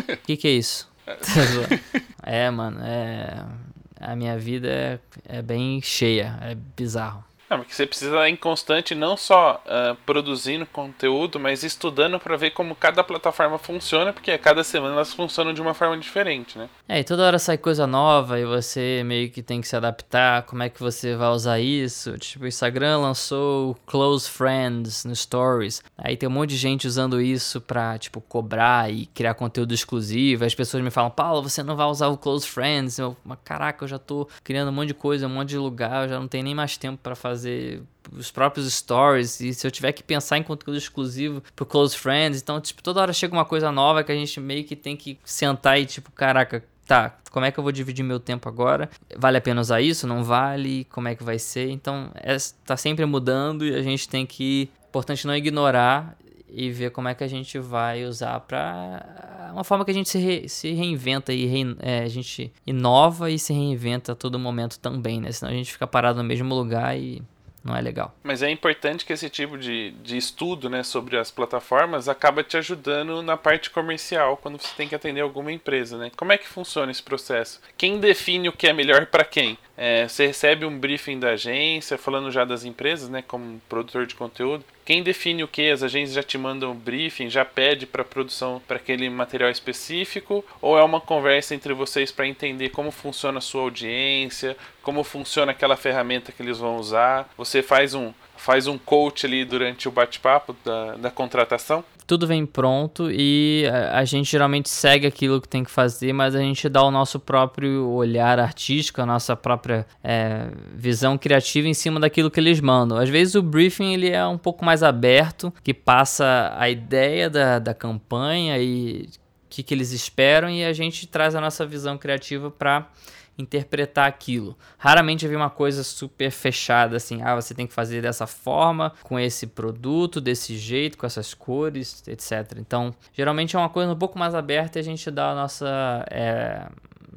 O (laughs) que, que é isso? (laughs) é, mano, é. A minha vida é, é bem cheia, é bizarro. Não, porque você precisa estar em constante não só uh, produzindo conteúdo, mas estudando para ver como cada plataforma funciona, porque a cada semana elas funcionam de uma forma diferente, né? É, e toda hora sai coisa nova e você meio que tem que se adaptar, como é que você vai usar isso? Tipo, o Instagram lançou Close Friends no Stories, aí tem um monte de gente usando isso pra, tipo, cobrar e criar conteúdo exclusivo, as pessoas me falam, Paulo, você não vai usar o Close Friends? Eu, caraca, eu já tô criando um monte de coisa, um monte de lugar, eu já não tenho nem mais tempo para fazer fazer os próprios stories e se eu tiver que pensar em conteúdo exclusivo pro close friends, então tipo toda hora chega uma coisa nova que a gente meio que tem que sentar e tipo, caraca, tá, como é que eu vou dividir meu tempo agora? Vale a pena usar isso? Não vale? Como é que vai ser? Então, é, tá sempre mudando e a gente tem que, importante não ignorar e ver como é que a gente vai usar para uma forma que a gente se, re, se reinventa e é, a gente inova e se reinventa a todo momento também, né? Senão a gente fica parado no mesmo lugar e não é legal. Mas é importante que esse tipo de, de estudo né, sobre as plataformas acaba te ajudando na parte comercial quando você tem que atender alguma empresa. Né? Como é que funciona esse processo? Quem define o que é melhor para quem? É, você recebe um briefing da agência, falando já das empresas, né, como produtor de conteúdo. Quem define o que? As agências já te mandam um briefing, já pede para produção para aquele material específico? Ou é uma conversa entre vocês para entender como funciona a sua audiência, como funciona aquela ferramenta que eles vão usar? Você faz um, faz um coach ali durante o bate-papo da, da contratação? tudo vem pronto e a, gente geralmente segue aquilo que tem que fazer, mas a gente dá o nosso próprio olhar artístico, a nossa própria é, visão criativa em cima daquilo que eles mandam. Às vezes o briefing ele é um pouco mais aberto, que passa a ideia da, da campanha e o que, que eles esperam e a gente traz a nossa visão criativa para interpretar aquilo. Raramente vi uma coisa super fechada assim, ah, você tem que fazer dessa forma, com esse produto, desse jeito, com essas cores, etc. Então, geralmente é uma coisa um pouco mais aberta e a gente dá a nossa é,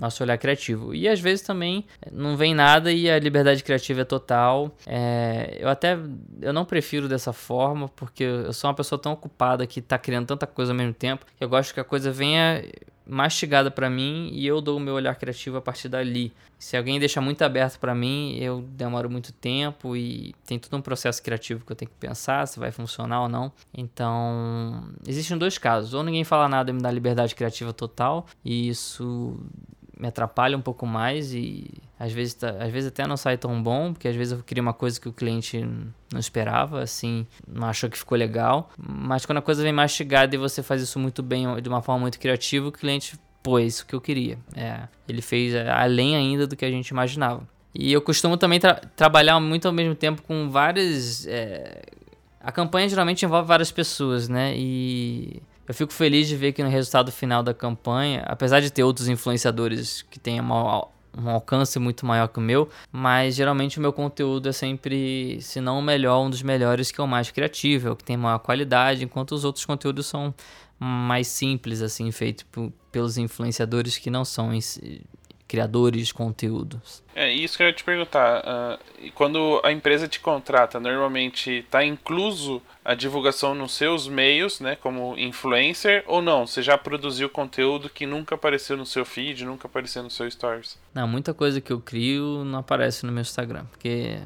nosso olhar criativo. E às vezes também não vem nada e a liberdade criativa é total. É, eu até eu não prefiro dessa forma, porque eu sou uma pessoa tão ocupada que está criando tanta coisa ao mesmo tempo, que eu gosto que a coisa venha mastigada para mim e eu dou o meu olhar criativo a partir dali. Se alguém deixa muito aberto para mim, eu demoro muito tempo e tem todo um processo criativo que eu tenho que pensar se vai funcionar ou não. Então, existem dois casos. Ou ninguém fala nada e me dá liberdade criativa total, e isso me atrapalha um pouco mais e às vezes, tá, às vezes até não sai tão bom, porque às vezes eu queria uma coisa que o cliente não esperava, assim, não achou que ficou legal. Mas quando a coisa vem mastigada e você faz isso muito bem, de uma forma muito criativa, o cliente, pô, é isso que eu queria. É, ele fez além ainda do que a gente imaginava. E eu costumo também tra trabalhar muito ao mesmo tempo com várias. É... A campanha geralmente envolve várias pessoas, né? E eu fico feliz de ver que no resultado final da campanha, apesar de ter outros influenciadores que tenham uma, um alcance muito maior que o meu, mas geralmente o meu conteúdo é sempre, se não o melhor, um dos melhores que é o mais criativo, é o que tem maior qualidade, enquanto os outros conteúdos são mais simples, assim, feitos pelos influenciadores que não são criadores de conteúdos. É isso que eu ia te perguntar. Uh, quando a empresa te contrata, normalmente está incluso a divulgação nos seus meios, né, como influencer, ou não? Você já produziu conteúdo que nunca apareceu no seu feed, nunca apareceu no seu stories? Não, muita coisa que eu crio não aparece no meu Instagram, porque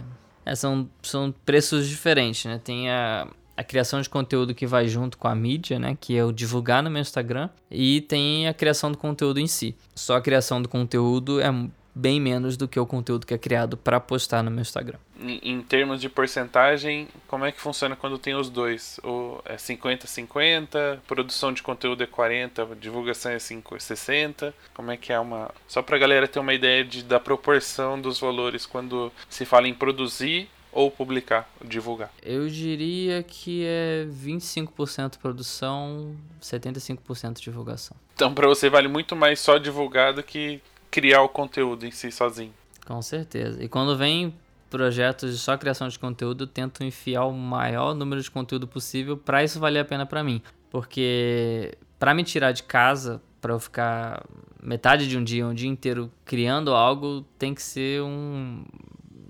é, são, são preços diferentes, né? Tem a a criação de conteúdo que vai junto com a mídia, né, que é o divulgar no meu Instagram, e tem a criação do conteúdo em si. Só a criação do conteúdo é bem menos do que o conteúdo que é criado para postar no meu Instagram. Em, termos de porcentagem, como é que funciona quando tem os dois? Ou é 50-50, produção de conteúdo é 40, divulgação é 5, 60? Como é que é uma. Só para a galera ter uma ideia de, da proporção dos valores quando se fala em produzir ou publicar, divulgar? Eu diria que é 25% produção, 75% divulgação. Então para você vale muito mais só divulgar do que criar o conteúdo em si sozinho. Com certeza. E quando vem projetos de só criação de conteúdo, eu tento enfiar o maior número de conteúdo possível para isso valer a pena para mim. Porque para me tirar de casa, para eu ficar metade de um dia, um dia inteiro criando algo, tem que ser um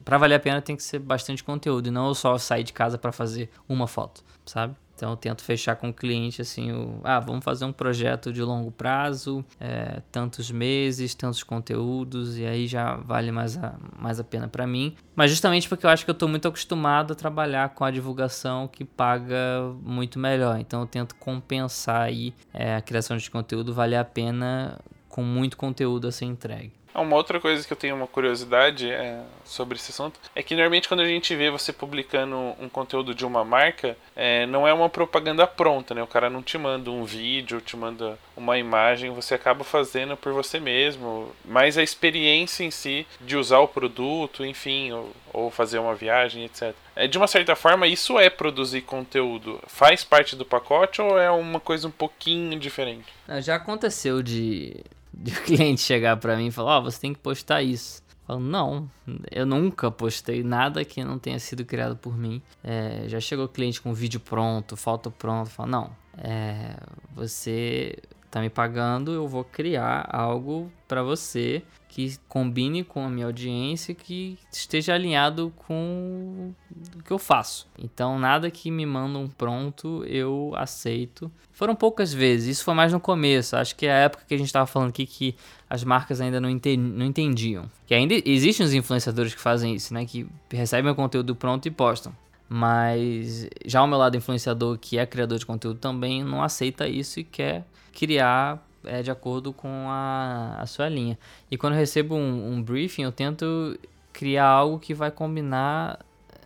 para valer a pena tem que ser bastante conteúdo e não só sair de casa para fazer uma foto, sabe? Então eu tento fechar com o cliente assim, o, ah, vamos fazer um projeto de longo prazo, é, tantos meses, tantos conteúdos, e aí já vale mais a, mais a pena para mim. Mas justamente porque eu acho que eu estou muito acostumado a trabalhar com a divulgação que paga muito melhor. Então eu tento compensar aí é, a criação de conteúdo, vale a pena com muito conteúdo a ser entregue. Ah, uma outra coisa que eu tenho uma curiosidade é, sobre esse assunto é que normalmente quando a gente vê você publicando um conteúdo de uma marca, é, não é uma propaganda pronta, né? O cara não te manda um vídeo, te manda uma imagem, você acaba fazendo por você mesmo. Mas a experiência em si de usar o produto, enfim, ou, ou fazer uma viagem, etc. É, de uma certa forma, isso é produzir conteúdo. Faz parte do pacote ou é uma coisa um pouquinho diferente? Já aconteceu de de o cliente chegar para mim e falar: Ó, oh, você tem que postar isso. Eu falo, não, eu nunca postei nada que não tenha sido criado por mim. É, já chegou cliente com vídeo pronto, foto pronta, fala, não, é, você tá me pagando, eu vou criar algo para você que combine com a minha audiência, que esteja alinhado com o que eu faço. Então, nada que me mandam pronto eu aceito. Foram poucas vezes, isso foi mais no começo. Acho que é a época que a gente estava falando aqui que as marcas ainda não, não entendiam. Que ainda existem os influenciadores que fazem isso, né? Que recebem o conteúdo pronto e postam. Mas já o meu lado influenciador, que é criador de conteúdo, também não aceita isso e quer criar é, de acordo com a, a sua linha. E quando eu recebo um, um briefing, eu tento criar algo que vai combinar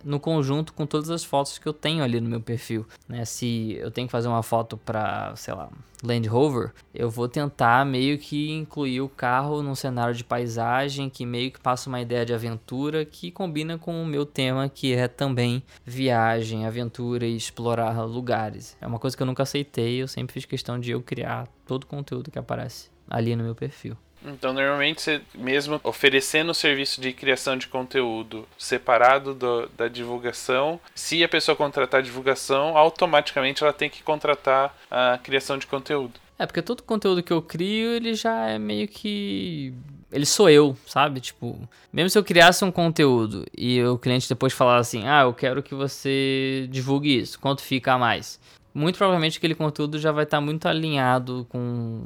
no conjunto com todas as fotos que eu tenho ali no meu perfil, né? Se eu tenho que fazer uma foto para, sei lá, Land Rover, eu vou tentar meio que incluir o carro num cenário de paisagem que meio que passa uma ideia de aventura que combina com o meu tema que é também viagem, aventura e explorar lugares. É uma coisa que eu nunca aceitei, eu sempre fiz questão de eu criar todo o conteúdo que aparece ali no meu perfil. Então, normalmente, você mesmo oferecendo o serviço de criação de conteúdo separado do, da divulgação, se a pessoa contratar a divulgação, automaticamente ela tem que contratar a criação de conteúdo. É, porque todo conteúdo que eu crio, ele já é meio que ele sou eu, sabe? Tipo, mesmo se eu criasse um conteúdo e o cliente depois falasse assim: "Ah, eu quero que você divulgue isso. Quanto fica a mais?" Muito provavelmente aquele conteúdo já vai estar muito alinhado com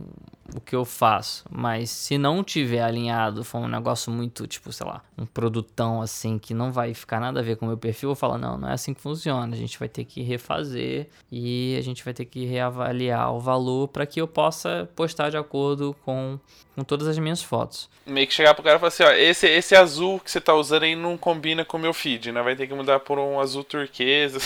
o que eu faço. Mas se não tiver alinhado, for um negócio muito, tipo, sei lá, um produtão assim que não vai ficar nada a ver com o meu perfil, eu falo, não, não é assim que funciona. A gente vai ter que refazer e a gente vai ter que reavaliar o valor para que eu possa postar de acordo com, com todas as minhas fotos. Meio que chegar pro cara e falar assim, ó, esse, esse azul que você tá usando aí não combina com o meu feed, né? Vai ter que mudar por um azul turquesa,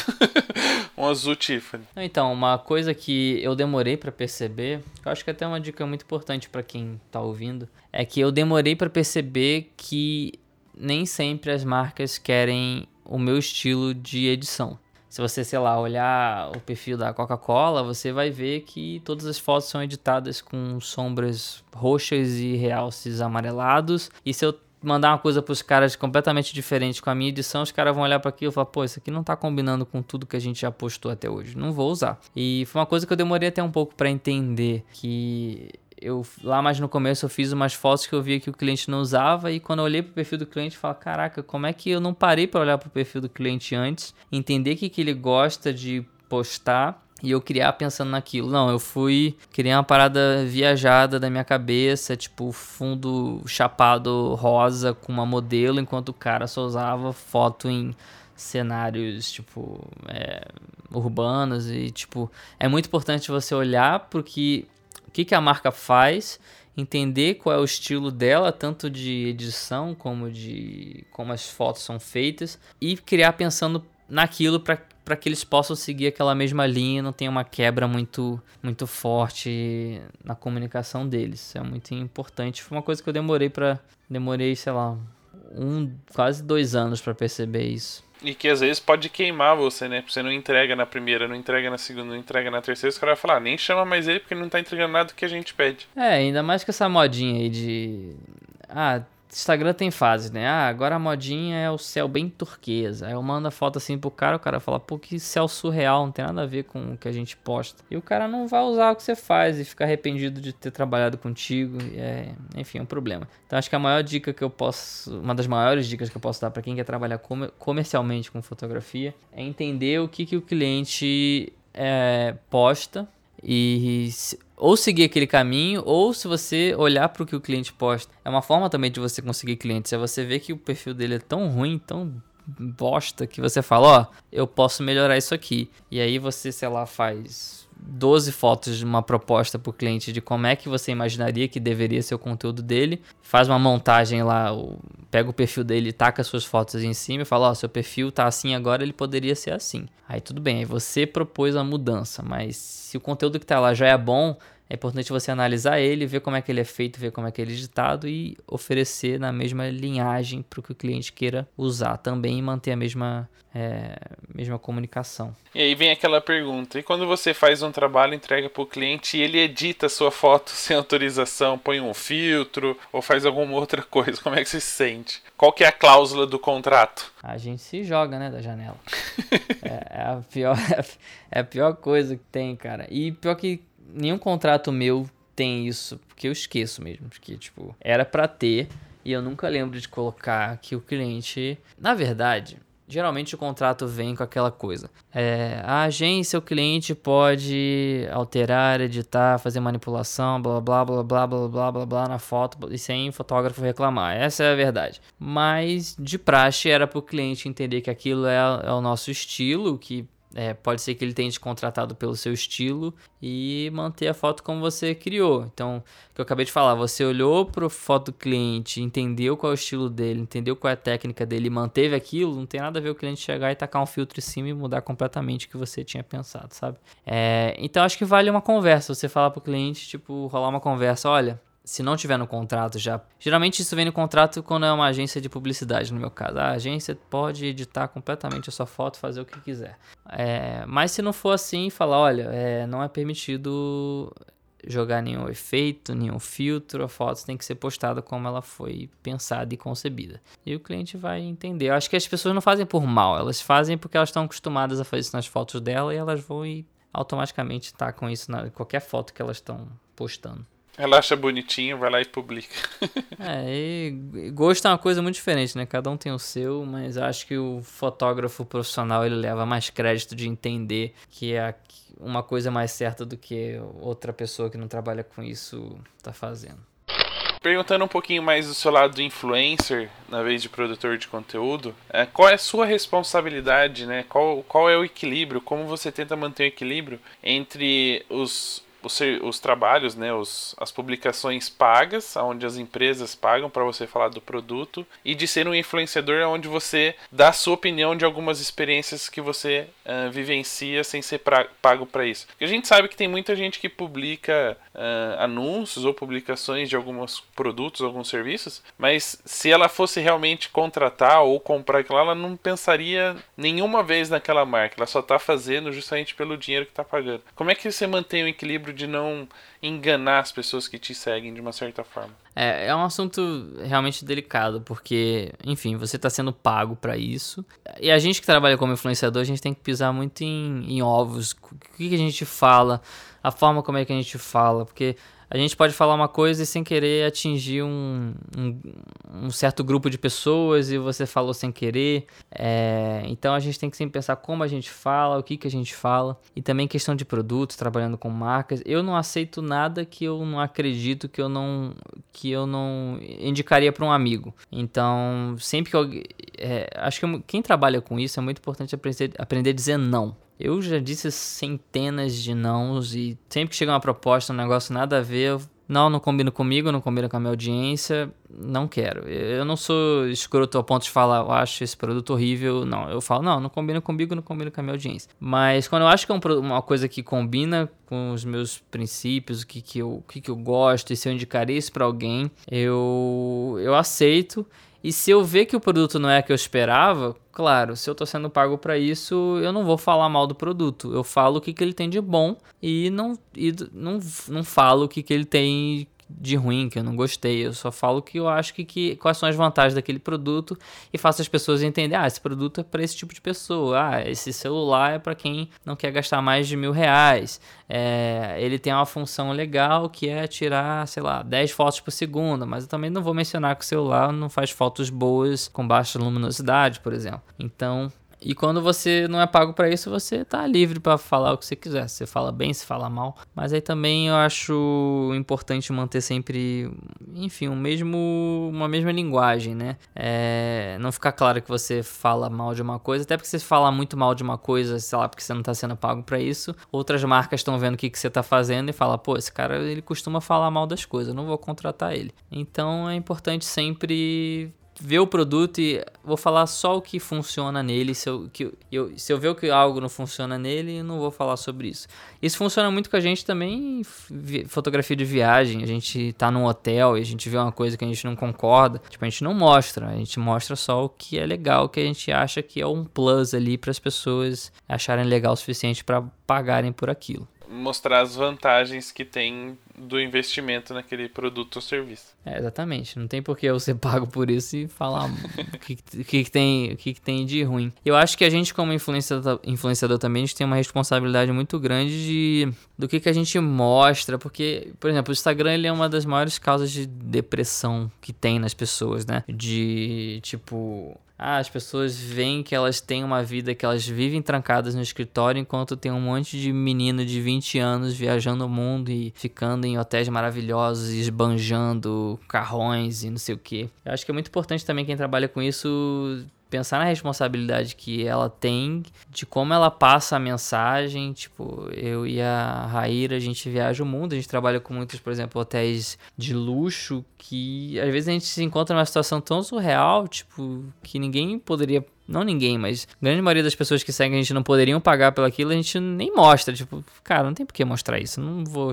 (laughs) um azul Tiffany. Então, uma coisa que eu demorei para perceber, eu acho que até é uma dica muito importante para quem tá ouvindo, é que eu demorei para perceber que nem sempre as marcas querem o meu estilo de edição. Se você, sei lá, olhar o perfil da Coca-Cola, você vai ver que todas as fotos são editadas com sombras roxas e realces amarelados. E se eu mandar uma coisa para os caras completamente diferente com a minha edição, os caras vão olhar para aquilo e falar, pô, isso aqui não tá combinando com tudo que a gente já postou até hoje. Não vou usar. E foi uma coisa que eu demorei até um pouco para entender que eu lá mais no começo eu fiz umas fotos que eu via que o cliente não usava e quando eu olhei pro perfil do cliente, eu falei, caraca, como é que eu não parei para olhar pro perfil do cliente antes, entender o que, que ele gosta de postar e eu criar pensando naquilo. Não, eu fui criar uma parada viajada da minha cabeça, tipo fundo chapado rosa com uma modelo, enquanto o cara só usava foto em cenários tipo é, urbanos e tipo é muito importante você olhar porque o que, que a marca faz, entender qual é o estilo dela, tanto de edição como de como as fotos são feitas, e criar pensando naquilo para que eles possam seguir aquela mesma linha, não tenha uma quebra muito muito forte na comunicação deles. É muito importante. Foi uma coisa que eu demorei para demorei, sei lá, um quase dois anos para perceber isso. E que às vezes pode queimar você, né? Você não entrega na primeira, não entrega na segunda, não entrega na terceira, os caras vão falar, ah, nem chama mais ele porque não tá entregando nada do que a gente pede. É, ainda mais que essa modinha aí de. Ah, Instagram tem fase, né? Ah, agora a modinha é o céu bem turquesa. Aí eu mando a foto assim pro cara, o cara fala, pô, que céu surreal, não tem nada a ver com o que a gente posta. E o cara não vai usar o que você faz e fica arrependido de ter trabalhado contigo. É, enfim, é um problema. Então acho que a maior dica que eu posso, uma das maiores dicas que eu posso dar para quem quer trabalhar comercialmente com fotografia é entender o que, que o cliente é, posta e ou seguir aquele caminho, ou se você olhar para o que o cliente posta. É uma forma também de você conseguir clientes. É você ver que o perfil dele é tão ruim, tão bosta, que você fala: Ó, oh, eu posso melhorar isso aqui. E aí você, sei lá, faz 12 fotos de uma proposta para o cliente de como é que você imaginaria que deveria ser o conteúdo dele, faz uma montagem lá, pega o perfil dele, taca suas fotos em cima e fala, ó, oh, seu perfil tá assim agora, ele poderia ser assim. Aí tudo bem, aí você propôs a mudança, mas se o conteúdo que tá lá já é bom, é importante você analisar ele, ver como é que ele é feito, ver como é que ele é editado e oferecer na mesma linhagem para o que o cliente queira usar também e manter a mesma, é, mesma comunicação. E aí vem aquela pergunta: e quando você faz um trabalho, entrega para o cliente e ele edita a sua foto (laughs) sem autorização, põe um filtro ou faz alguma outra coisa, como é que você se sente? Qual que é a cláusula do contrato? A gente se joga, né, da janela. (laughs) é, é, a pior, (laughs) é a pior coisa que tem, cara. E pior que nenhum contrato meu tem isso, porque eu esqueço mesmo, porque tipo, era para ter e eu nunca lembro de colocar que o cliente, na verdade, geralmente o contrato vem com aquela coisa. É, a agência, o cliente pode alterar, editar, fazer manipulação, blá blá blá blá blá blá blá blá na foto e sem fotógrafo reclamar. Essa é a verdade. Mas de praxe era para o cliente entender que aquilo é, é o nosso estilo, que é, pode ser que ele tenha te contratado pelo seu estilo e manter a foto como você criou. Então, o que eu acabei de falar, você olhou para a foto do cliente, entendeu qual é o estilo dele, entendeu qual é a técnica dele e manteve aquilo, não tem nada a ver o cliente chegar e tacar um filtro em cima e mudar completamente o que você tinha pensado, sabe? É, então, acho que vale uma conversa, você falar para o cliente, tipo, rolar uma conversa, olha, se não tiver no contrato já. Geralmente isso vem no contrato quando é uma agência de publicidade, no meu caso. A agência pode editar completamente a sua foto, fazer o que quiser. É, mas se não for assim, falar, olha, é, não é permitido jogar nenhum efeito, nenhum filtro, a foto tem que ser postada como ela foi pensada e concebida. E o cliente vai entender. Eu acho que as pessoas não fazem por mal, elas fazem porque elas estão acostumadas a fazer isso nas fotos dela e elas vão e automaticamente tá com isso na qualquer foto que elas estão postando. Ela acha bonitinho, vai lá e publica. (laughs) é, e gosto é uma coisa muito diferente, né? Cada um tem o seu, mas acho que o fotógrafo profissional ele leva mais crédito de entender que é uma coisa mais certa do que outra pessoa que não trabalha com isso tá fazendo. Perguntando um pouquinho mais do seu lado do influencer, na vez de produtor de conteúdo, é, qual é a sua responsabilidade, né? Qual, qual é o equilíbrio? Como você tenta manter o equilíbrio entre os os, os trabalhos, né, os, as publicações pagas, onde as empresas pagam para você falar do produto, e de ser um influenciador onde você dá a sua opinião de algumas experiências que você uh, vivencia sem ser pra, pago para isso. Porque a gente sabe que tem muita gente que publica uh, anúncios ou publicações de alguns produtos, alguns serviços, mas se ela fosse realmente contratar ou comprar aquilo, ela não pensaria nenhuma vez naquela marca, ela só está fazendo justamente pelo dinheiro que está pagando. Como é que você mantém o equilíbrio de não enganar as pessoas que te seguem de uma certa forma. É, é um assunto realmente delicado, porque, enfim, você está sendo pago para isso. E a gente que trabalha como influenciador, a gente tem que pisar muito em, em ovos. O que, que a gente fala, a forma como é que a gente fala, porque a gente pode falar uma coisa e sem querer atingir um, um, um certo grupo de pessoas e você falou sem querer. É, então a gente tem que sempre pensar como a gente fala, o que, que a gente fala. E também questão de produtos, trabalhando com marcas. Eu não aceito nada que eu não acredito que eu não, que eu não indicaria para um amigo. Então, sempre que eu. É, acho que quem trabalha com isso é muito importante aprender, aprender a dizer não. Eu já disse centenas de nãos e sempre que chega uma proposta, um negócio nada a ver, eu, não, não combina comigo, não combina com a minha audiência, não quero. Eu não sou escroto ao ponto de falar, eu acho esse produto horrível. Não, eu falo, não, não combina comigo, não combina com a minha audiência. Mas quando eu acho que é um, uma coisa que combina com os meus princípios, o que, que, eu, o que, que eu gosto, e se eu indicaria isso para alguém, eu, eu aceito. E se eu ver que o produto não é o que eu esperava, claro, se eu estou sendo pago para isso, eu não vou falar mal do produto. Eu falo o que, que ele tem de bom e não, e não, não falo o que, que ele tem de ruim, que eu não gostei. Eu só falo que eu acho que, que quais são as vantagens daquele produto e faço as pessoas entenderem, ah, esse produto é para esse tipo de pessoa. Ah, esse celular é para quem não quer gastar mais de mil reais. É, ele tem uma função legal que é tirar, sei lá, 10 fotos por segundo, mas eu também não vou mencionar que o celular não faz fotos boas com baixa luminosidade, por exemplo. Então, e quando você não é pago para isso, você tá livre para falar o que você quiser. Você fala bem, se fala mal. Mas aí também eu acho importante manter sempre, enfim, um mesmo, uma mesma linguagem, né? É, não ficar claro que você fala mal de uma coisa, até porque você fala muito mal de uma coisa, sei lá, porque você não tá sendo pago para isso. Outras marcas estão vendo o que, que você tá fazendo e fala, pô, esse cara ele costuma falar mal das coisas, eu não vou contratar ele. Então é importante sempre ver o produto e vou falar só o que funciona nele. Se eu, que, eu, se eu ver que algo não funciona nele, não vou falar sobre isso. Isso funciona muito com a gente também em fotografia de viagem. A gente tá num hotel e a gente vê uma coisa que a gente não concorda. Tipo, a gente não mostra, a gente mostra só o que é legal, que a gente acha que é um plus ali para as pessoas acharem legal o suficiente para pagarem por aquilo mostrar as vantagens que tem do investimento naquele produto ou serviço. É, exatamente. Não tem por que eu ser pago por isso e falar o que, que, que, tem, que, que tem de ruim. Eu acho que a gente, como influenciador, influenciador também, a gente tem uma responsabilidade muito grande de, do que, que a gente mostra. Porque, por exemplo, o Instagram ele é uma das maiores causas de depressão que tem nas pessoas, né? De, tipo, ah, as pessoas veem que elas têm uma vida que elas vivem trancadas no escritório enquanto tem um monte de menino de 20 anos viajando o mundo e ficando em hotéis maravilhosos esbanjando carrões e não sei o que. Eu acho que é muito importante também quem trabalha com isso pensar na responsabilidade que ela tem, de como ela passa a mensagem. Tipo, eu e a Raíra, a gente viaja o mundo, a gente trabalha com muitos, por exemplo, hotéis de luxo que às vezes a gente se encontra numa situação tão surreal, tipo, que ninguém poderia não ninguém, mas a grande maioria das pessoas que seguem a gente não poderiam pagar pelo aquilo, a gente nem mostra. Tipo, cara, não tem por que mostrar isso. Não vou.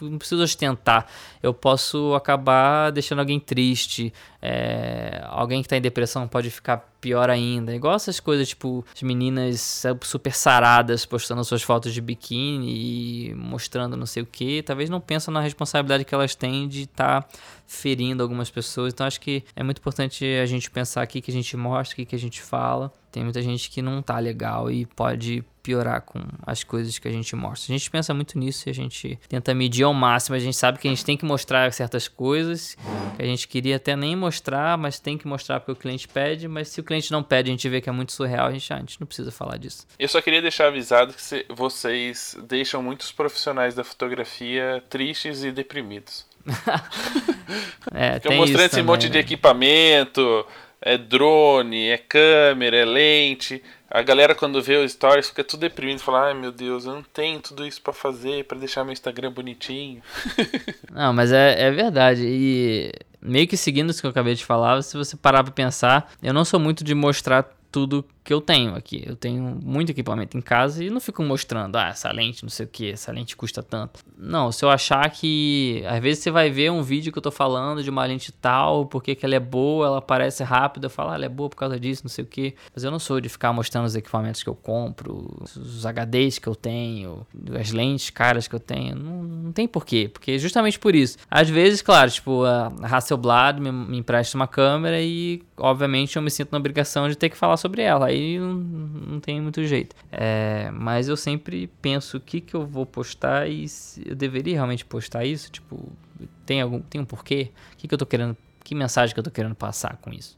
Não preciso ostentar. Eu posso acabar deixando alguém triste. É, alguém que tá em depressão pode ficar pior ainda. Igual essas coisas, tipo, as meninas super saradas postando suas fotos de biquíni e mostrando não sei o que. Talvez não pensam na responsabilidade que elas têm de estar tá ferindo algumas pessoas. Então acho que é muito importante a gente pensar aqui que a gente mostra, o que a gente fala. Tem muita gente que não tá legal e pode piorar com as coisas que a gente mostra. A gente pensa muito nisso e a gente tenta medir ao máximo. A gente sabe que a gente tem que mostrar certas coisas que a gente queria até nem mostrar, mas tem que mostrar porque o cliente pede. Mas se o cliente não pede, a gente vê que é muito surreal, a gente, ah, a gente não precisa falar disso. Eu só queria deixar avisado que vocês deixam muitos profissionais da fotografia tristes e deprimidos. (laughs) é, Ficam mostrando esse monte de né? equipamento, é drone, é câmera, é lente. A galera quando vê o stories fica tudo deprimido, fala: "Ai, meu Deus, eu não tenho tudo isso para fazer para deixar meu Instagram bonitinho". (laughs) não, mas é, é verdade. E meio que seguindo isso que eu acabei de falar, se você parar para pensar, eu não sou muito de mostrar tudo que eu tenho aqui. Eu tenho muito equipamento em casa e não fico mostrando, ah, essa lente não sei o que, essa lente custa tanto. Não, se eu achar que. Às vezes você vai ver um vídeo que eu tô falando de uma lente tal, porque que ela é boa, ela aparece rápido, eu falo, ah, ela é boa por causa disso, não sei o que. Mas eu não sou de ficar mostrando os equipamentos que eu compro, os HDs que eu tenho, as lentes caras que eu tenho. Não, não tem porquê, porque justamente por isso. Às vezes, claro, tipo, a Hasselblad me, me empresta uma câmera e, obviamente, eu me sinto na obrigação de ter que falar sobre ela. Aí não, não tem muito jeito. É, mas eu sempre penso o que, que eu vou postar e eu deveria realmente postar isso. Tipo, tem algum tem um porquê? O que, que eu tô querendo. Que mensagem que eu tô querendo passar com isso?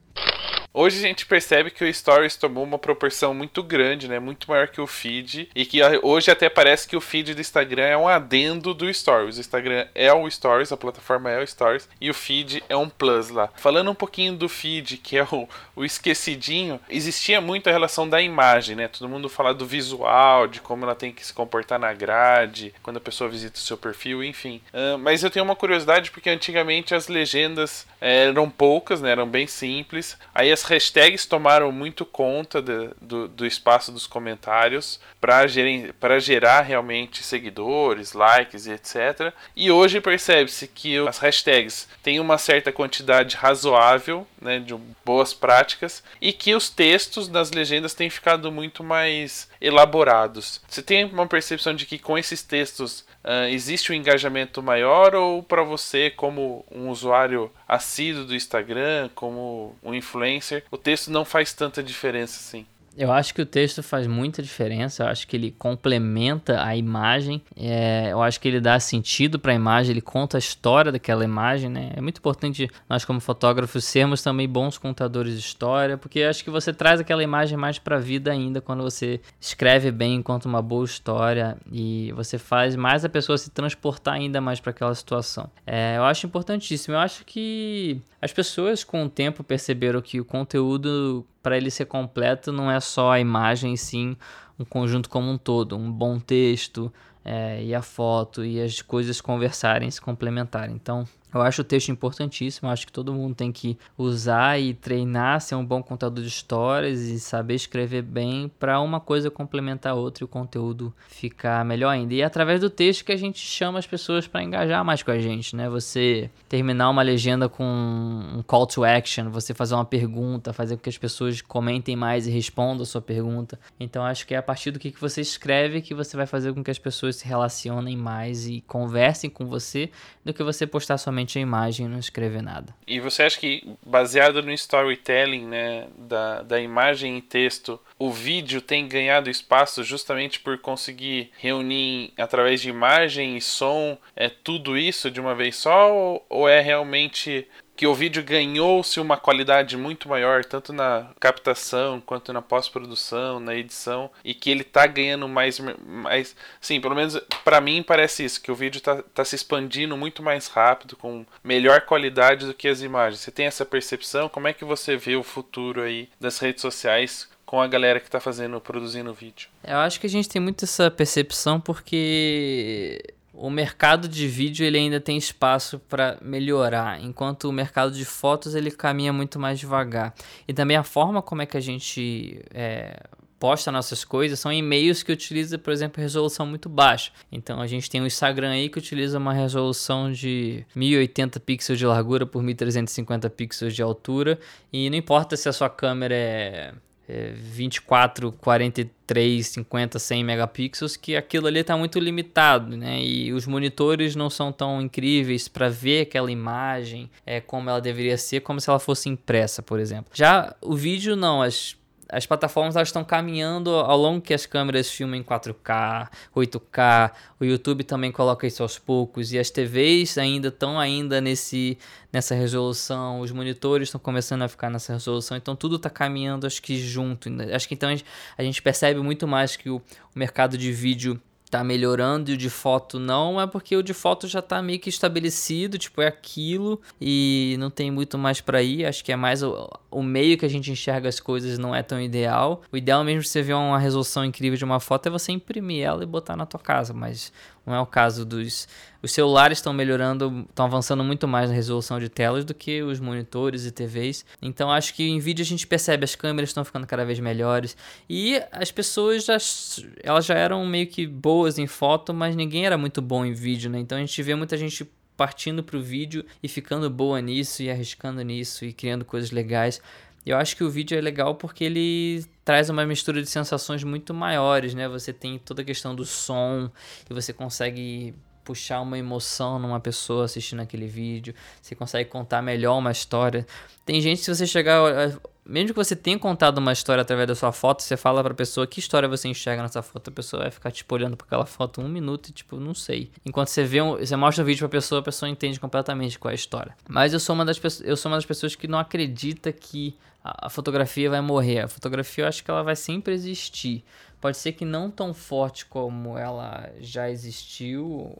Hoje a gente percebe que o Stories tomou uma proporção muito grande, né? Muito maior que o feed. E que hoje até parece que o feed do Instagram é um adendo do Stories. O Instagram é o Stories, a plataforma é o Stories. E o feed é um plus lá. Falando um pouquinho do feed, que é o, o esquecidinho, existia muito a relação da imagem, né? Todo mundo fala do visual, de como ela tem que se comportar na grade, quando a pessoa visita o seu perfil, enfim. Uh, mas eu tenho uma curiosidade porque antigamente as legendas eram poucas, né? Eram bem simples. Aí as hashtags tomaram muito conta de, do, do espaço dos comentários para gerar realmente seguidores, likes e etc. E hoje percebe-se que as hashtags têm uma certa quantidade razoável né, de boas práticas e que os textos nas legendas têm ficado muito mais elaborados. Você tem uma percepção de que com esses textos uh, existe um engajamento maior ou para você, como um usuário assíduo do Instagram, como um influencer, o texto não faz tanta diferença assim? Eu acho que o texto faz muita diferença. Eu acho que ele complementa a imagem. É, eu acho que ele dá sentido para a imagem. Ele conta a história daquela imagem, né? É muito importante nós como fotógrafos sermos também bons contadores de história, porque acho que você traz aquela imagem mais para a vida ainda quando você escreve bem, conta uma boa história e você faz mais a pessoa se transportar ainda mais para aquela situação. É, eu acho importantíssimo. Eu acho que as pessoas com o tempo perceberam que o conteúdo para ele ser completo não é só a imagem, sim um conjunto como um todo, um bom texto é, e a foto e as coisas conversarem, se complementarem. Então, eu acho o texto importantíssimo, acho que todo mundo tem que usar e treinar, ser um bom contador de histórias e saber escrever bem para uma coisa complementar a outra e o conteúdo ficar melhor ainda. E é através do texto que a gente chama as pessoas para engajar mais com a gente, né? Você terminar uma legenda com um call to action, você fazer uma pergunta, fazer com que as pessoas comentem mais e respondam a sua pergunta. Então acho que é a partir do que você escreve que você vai fazer com que as pessoas se relacionem mais e conversem com você do que você postar somente somente a imagem não escrever nada. E você acha que, baseado no storytelling, né, da, da imagem e texto, o vídeo tem ganhado espaço justamente por conseguir reunir através de imagem e som é tudo isso de uma vez só ou, ou é realmente que o vídeo ganhou-se uma qualidade muito maior, tanto na captação quanto na pós-produção, na edição, e que ele tá ganhando mais. mais sim, pelo menos para mim parece isso, que o vídeo tá, tá se expandindo muito mais rápido, com melhor qualidade do que as imagens. Você tem essa percepção? Como é que você vê o futuro aí das redes sociais com a galera que está fazendo, produzindo vídeo? Eu acho que a gente tem muito essa percepção porque o mercado de vídeo ele ainda tem espaço para melhorar, enquanto o mercado de fotos ele caminha muito mais devagar. E também a forma como é que a gente é, posta nossas coisas são e-mails que utiliza, por exemplo, resolução muito baixa. Então a gente tem o Instagram aí que utiliza uma resolução de 1080 pixels de largura por 1350 pixels de altura e não importa se a sua câmera é é, 24, 43, 50, 100 megapixels, que aquilo ali está muito limitado, né? E os monitores não são tão incríveis para ver aquela imagem é, como ela deveria ser, como se ela fosse impressa, por exemplo. Já o vídeo não, as as plataformas elas estão caminhando ao longo que as câmeras filmam em 4K, 8K, o YouTube também coloca isso aos poucos e as TVs ainda estão ainda nesse nessa resolução, os monitores estão começando a ficar nessa resolução, então tudo está caminhando acho que junto. Acho que então a gente, a gente percebe muito mais que o, o mercado de vídeo tá melhorando e o de foto não, é porque o de foto já tá meio que estabelecido, tipo, é aquilo e não tem muito mais para ir. Acho que é mais o, o meio que a gente enxerga as coisas não é tão ideal. O ideal mesmo se você ver uma resolução incrível de uma foto é você imprimir ela e botar na tua casa, mas não é o caso dos. Os celulares estão melhorando, estão avançando muito mais na resolução de telas do que os monitores e TVs. Então acho que em vídeo a gente percebe as câmeras estão ficando cada vez melhores e as pessoas já elas já eram meio que boas em foto, mas ninguém era muito bom em vídeo, né? Então a gente vê muita gente partindo para o vídeo e ficando boa nisso e arriscando nisso e criando coisas legais. Eu acho que o vídeo é legal porque ele traz uma mistura de sensações muito maiores, né? Você tem toda a questão do som e você consegue puxar uma emoção numa pessoa assistindo aquele vídeo, você consegue contar melhor uma história. Tem gente, se você chegar, mesmo que você tenha contado uma história através da sua foto, você fala pra pessoa que história você enxerga nessa foto, a pessoa vai ficar tipo olhando para aquela foto um minuto e tipo, não sei. Enquanto você vê, um, você mostra o vídeo pra pessoa, a pessoa entende completamente qual é a história. Mas eu sou uma das eu sou uma das pessoas que não acredita que a fotografia vai morrer. A fotografia eu acho que ela vai sempre existir. Pode ser que não tão forte como ela já existiu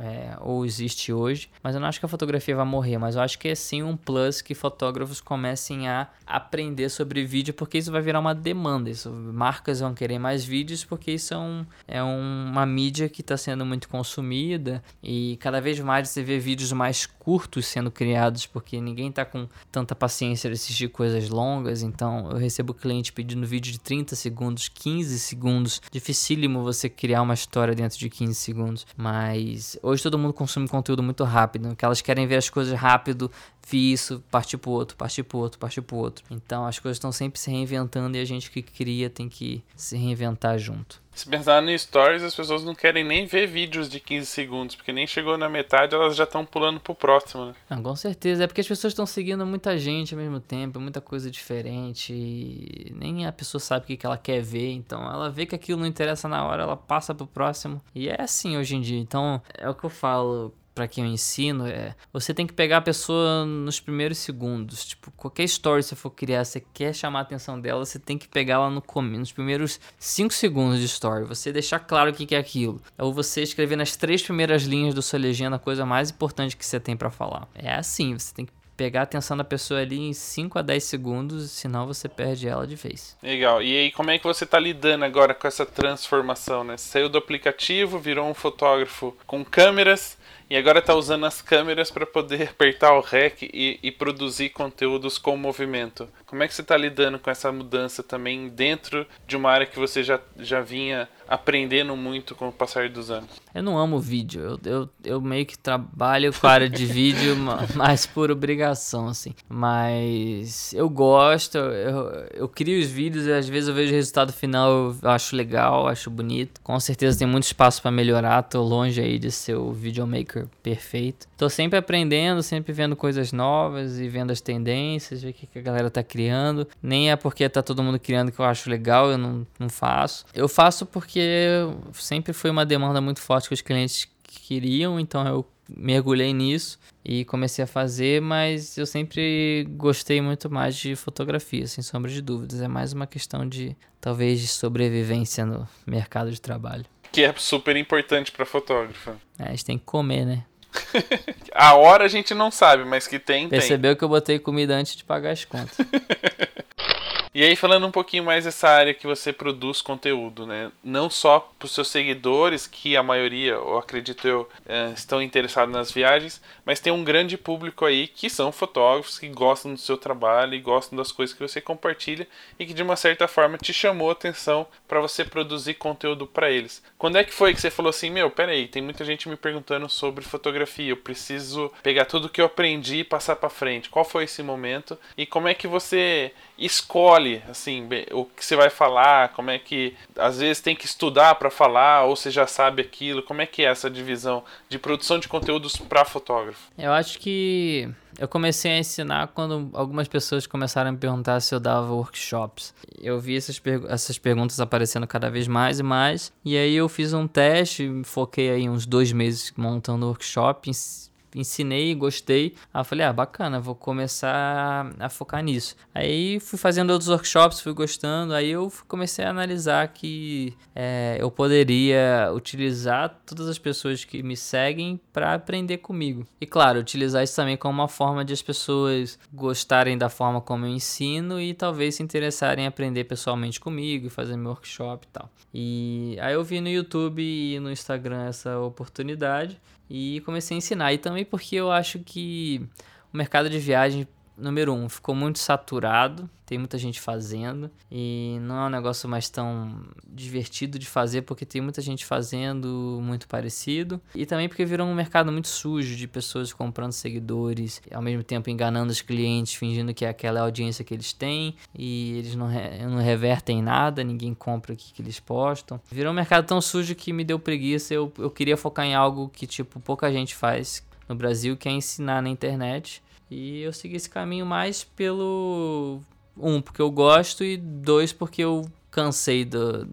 é, ou existe hoje, mas eu não acho que a fotografia vai morrer, mas eu acho que é sim um plus que fotógrafos comecem a aprender sobre vídeo, porque isso vai virar uma demanda, isso, marcas vão querer mais vídeos, porque isso é, um, é uma mídia que está sendo muito consumida, e cada vez mais você vê vídeos mais curtos sendo criados, porque ninguém está com tanta paciência de assistir coisas longas, então eu recebo cliente pedindo vídeo de 30 segundos, 15 segundos, dificílimo você criar uma história dentro de 15 segundos, mas hoje todo mundo consome conteúdo muito rápido, que elas querem ver as coisas rápido, vi isso, partir pro outro, partir pro outro, partir pro outro. Então as coisas estão sempre se reinventando e a gente que cria tem que se reinventar junto. Se pensar no Stories, as pessoas não querem nem ver vídeos de 15 segundos, porque nem chegou na metade, elas já estão pulando pro próximo, né? Ah, com certeza, é porque as pessoas estão seguindo muita gente ao mesmo tempo, muita coisa diferente, e nem a pessoa sabe o que, que ela quer ver, então ela vê que aquilo não interessa na hora, ela passa pro próximo. E é assim hoje em dia, então é o que eu falo, para quem eu ensino é você tem que pegar a pessoa nos primeiros segundos. Tipo, qualquer story você for criar, você quer chamar a atenção dela, você tem que pegar ela no começo, nos primeiros 5 segundos de story. Você deixar claro o que é aquilo. Ou você escrever nas três primeiras linhas da sua legenda a coisa mais importante que você tem para falar. É assim, você tem que pegar a atenção da pessoa ali em 5 a 10 segundos, senão você perde ela de vez. Legal. E aí, como é que você está lidando agora com essa transformação, né? Saiu do aplicativo, virou um fotógrafo com câmeras e agora está usando as câmeras para poder apertar o REC e, e, produzir conteúdos com movimento. Como é que você está lidando com essa mudança também dentro de uma área que você já, já vinha aprendendo muito com o passar dos anos? Eu não amo vídeo, eu, eu, eu meio que trabalho com a área de vídeo (laughs) mais por obrigação, assim. Mas eu gosto, eu, eu crio os vídeos e às vezes eu vejo o resultado final, eu acho legal, acho bonito. Com certeza tem muito espaço para melhorar, tô longe aí de ser o videomaker perfeito. Tô sempre aprendendo, sempre vendo coisas novas e vendo as tendências, ver o que a galera tá criando. Nem é porque tá todo mundo criando que eu acho legal, eu não, não faço. Eu faço porque sempre foi uma demanda muito forte que os clientes queriam, então eu mergulhei nisso e comecei a fazer, mas eu sempre gostei muito mais de fotografia, sem sombra de dúvidas. É mais uma questão de talvez de sobrevivência no mercado de trabalho. Que é super importante para fotógrafo. É, a gente tem que comer, né? (laughs) a hora a gente não sabe, mas que tem, Percebeu tem. que eu botei comida antes de pagar as contas. (laughs) E aí, falando um pouquinho mais dessa área que você produz conteúdo, né? Não só para os seus seguidores, que a maioria, ou acredito eu, é, estão interessados nas viagens, mas tem um grande público aí que são fotógrafos, que gostam do seu trabalho e gostam das coisas que você compartilha e que de uma certa forma te chamou a atenção para você produzir conteúdo para eles. Quando é que foi que você falou assim: Meu, peraí, tem muita gente me perguntando sobre fotografia, eu preciso pegar tudo que eu aprendi e passar para frente? Qual foi esse momento e como é que você escolhe? Escolhe assim o que você vai falar? Como é que às vezes tem que estudar para falar ou você já sabe aquilo? Como é que é essa divisão de produção de conteúdos para fotógrafo? Eu acho que eu comecei a ensinar quando algumas pessoas começaram a me perguntar se eu dava workshops. Eu vi essas, per essas perguntas aparecendo cada vez mais e mais, e aí eu fiz um teste, foquei aí uns dois meses montando workshop, ensinei, gostei. Aí eu falei, ah, bacana, vou começar a focar nisso. Aí fui fazendo outros workshops, fui gostando. Aí eu comecei a analisar que é, eu poderia utilizar todas as pessoas que me seguem para aprender comigo. E claro, utilizar isso também como uma forma de as pessoas gostarem da forma como eu ensino e talvez se interessarem em aprender pessoalmente comigo e fazer meu workshop e tal. E aí eu vi no YouTube e no Instagram essa oportunidade e comecei a ensinar. E também porque eu acho que o mercado de viagem, número um, ficou muito saturado, tem muita gente fazendo, e não é um negócio mais tão divertido de fazer, porque tem muita gente fazendo muito parecido. E também porque virou um mercado muito sujo de pessoas comprando seguidores, ao mesmo tempo enganando os clientes, fingindo que é aquela audiência que eles têm, e eles não, re não revertem nada, ninguém compra o que, que eles postam. Virou um mercado tão sujo que me deu preguiça, eu, eu queria focar em algo que, tipo, pouca gente faz no Brasil, que é ensinar na internet e eu segui esse caminho mais pelo. Um, porque eu gosto, e dois, porque eu cansei do,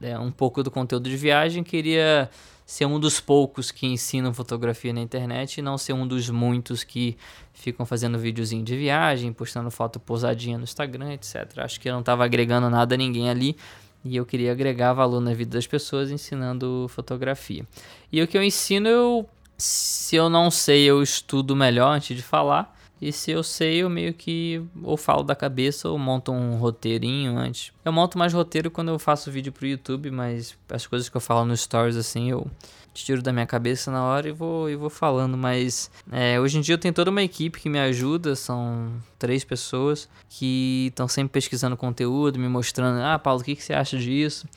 é, um pouco do conteúdo de viagem. Queria ser um dos poucos que ensinam fotografia na internet e não ser um dos muitos que ficam fazendo videozinho de viagem, postando foto pousadinha no Instagram, etc. Acho que eu não estava agregando nada a ninguém ali e eu queria agregar valor na vida das pessoas ensinando fotografia. E o que eu ensino, eu, se eu não sei, eu estudo melhor antes de falar. E se eu sei, eu meio que ou falo da cabeça ou monto um roteirinho antes. Eu monto mais roteiro quando eu faço vídeo pro YouTube, mas as coisas que eu falo no Stories assim, eu tiro da minha cabeça na hora e vou, e vou falando. Mas é, hoje em dia eu tenho toda uma equipe que me ajuda, são três pessoas que estão sempre pesquisando conteúdo, me mostrando, ah, Paulo, o que, que você acha disso?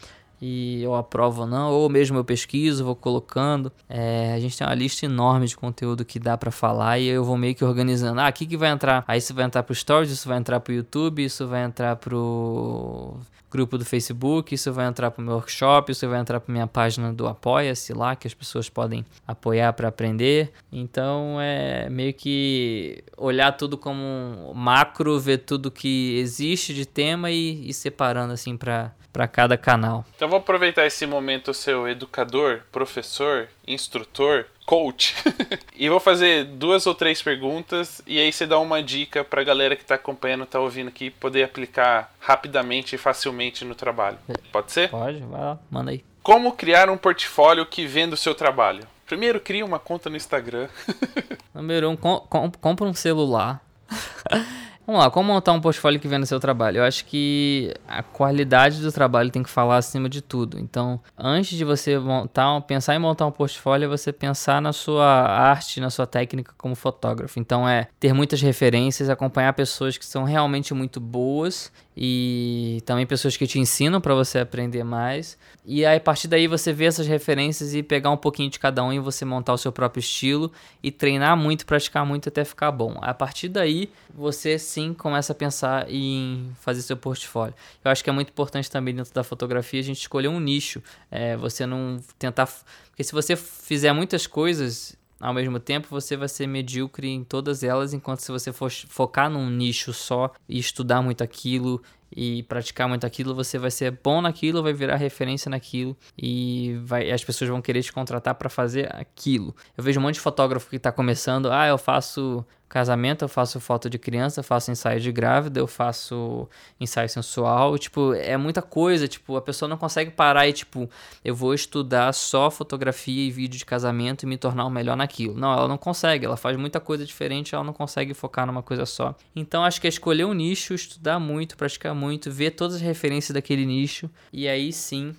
E eu aprovo ou não, ou mesmo eu pesquiso, vou colocando. É, a gente tem uma lista enorme de conteúdo que dá para falar e eu vou meio que organizando. Ah, aqui que vai entrar? Aí isso vai entrar pro Stories, isso vai entrar pro YouTube, isso vai entrar pro grupo do Facebook, isso vai entrar pro meu workshop, isso vai entrar pra minha página do Apoia-se lá, que as pessoas podem apoiar para aprender. Então é meio que olhar tudo como macro, ver tudo que existe de tema e, e separando assim para para cada canal. Então vou aproveitar esse momento seu educador, professor, instrutor, coach (laughs) e vou fazer duas ou três perguntas e aí você dá uma dica para a galera que está acompanhando, está ouvindo aqui poder aplicar rapidamente e facilmente no trabalho. Pode ser? Pode, vai lá, manda aí. Como criar um portfólio que venda o seu trabalho? Primeiro, cria uma conta no Instagram. (laughs) Número um, com, com, compra um celular. (laughs) Vamos lá, como montar um portfólio que venda seu trabalho? Eu acho que a qualidade do trabalho tem que falar acima de tudo. Então, antes de você montar, pensar em montar um portfólio, é você pensar na sua arte, na sua técnica como fotógrafo. Então, é ter muitas referências, acompanhar pessoas que são realmente muito boas e também pessoas que te ensinam para você aprender mais. E aí, a partir daí você vê essas referências e pegar um pouquinho de cada um e você montar o seu próprio estilo e treinar muito, praticar muito até ficar bom. A partir daí, você sim começa a pensar em fazer seu portfólio. Eu acho que é muito importante também dentro da fotografia a gente escolher um nicho. É, você não tentar. Porque se você fizer muitas coisas ao mesmo tempo você vai ser medíocre em todas elas, enquanto se você for focar num nicho só e estudar muito aquilo e praticar muito aquilo, você vai ser bom naquilo, vai virar referência naquilo e vai, as pessoas vão querer te contratar para fazer aquilo. Eu vejo um monte de fotógrafo que está começando, ah, eu faço casamento, eu faço foto de criança, eu faço ensaio de grávida, eu faço ensaio sensual, tipo, é muita coisa, tipo, a pessoa não consegue parar e tipo, eu vou estudar só fotografia e vídeo de casamento e me tornar o melhor naquilo. Não, ela não consegue, ela faz muita coisa diferente, ela não consegue focar numa coisa só. Então acho que é escolher um nicho, estudar muito, praticar muito, ver todas as referências daquele nicho e aí sim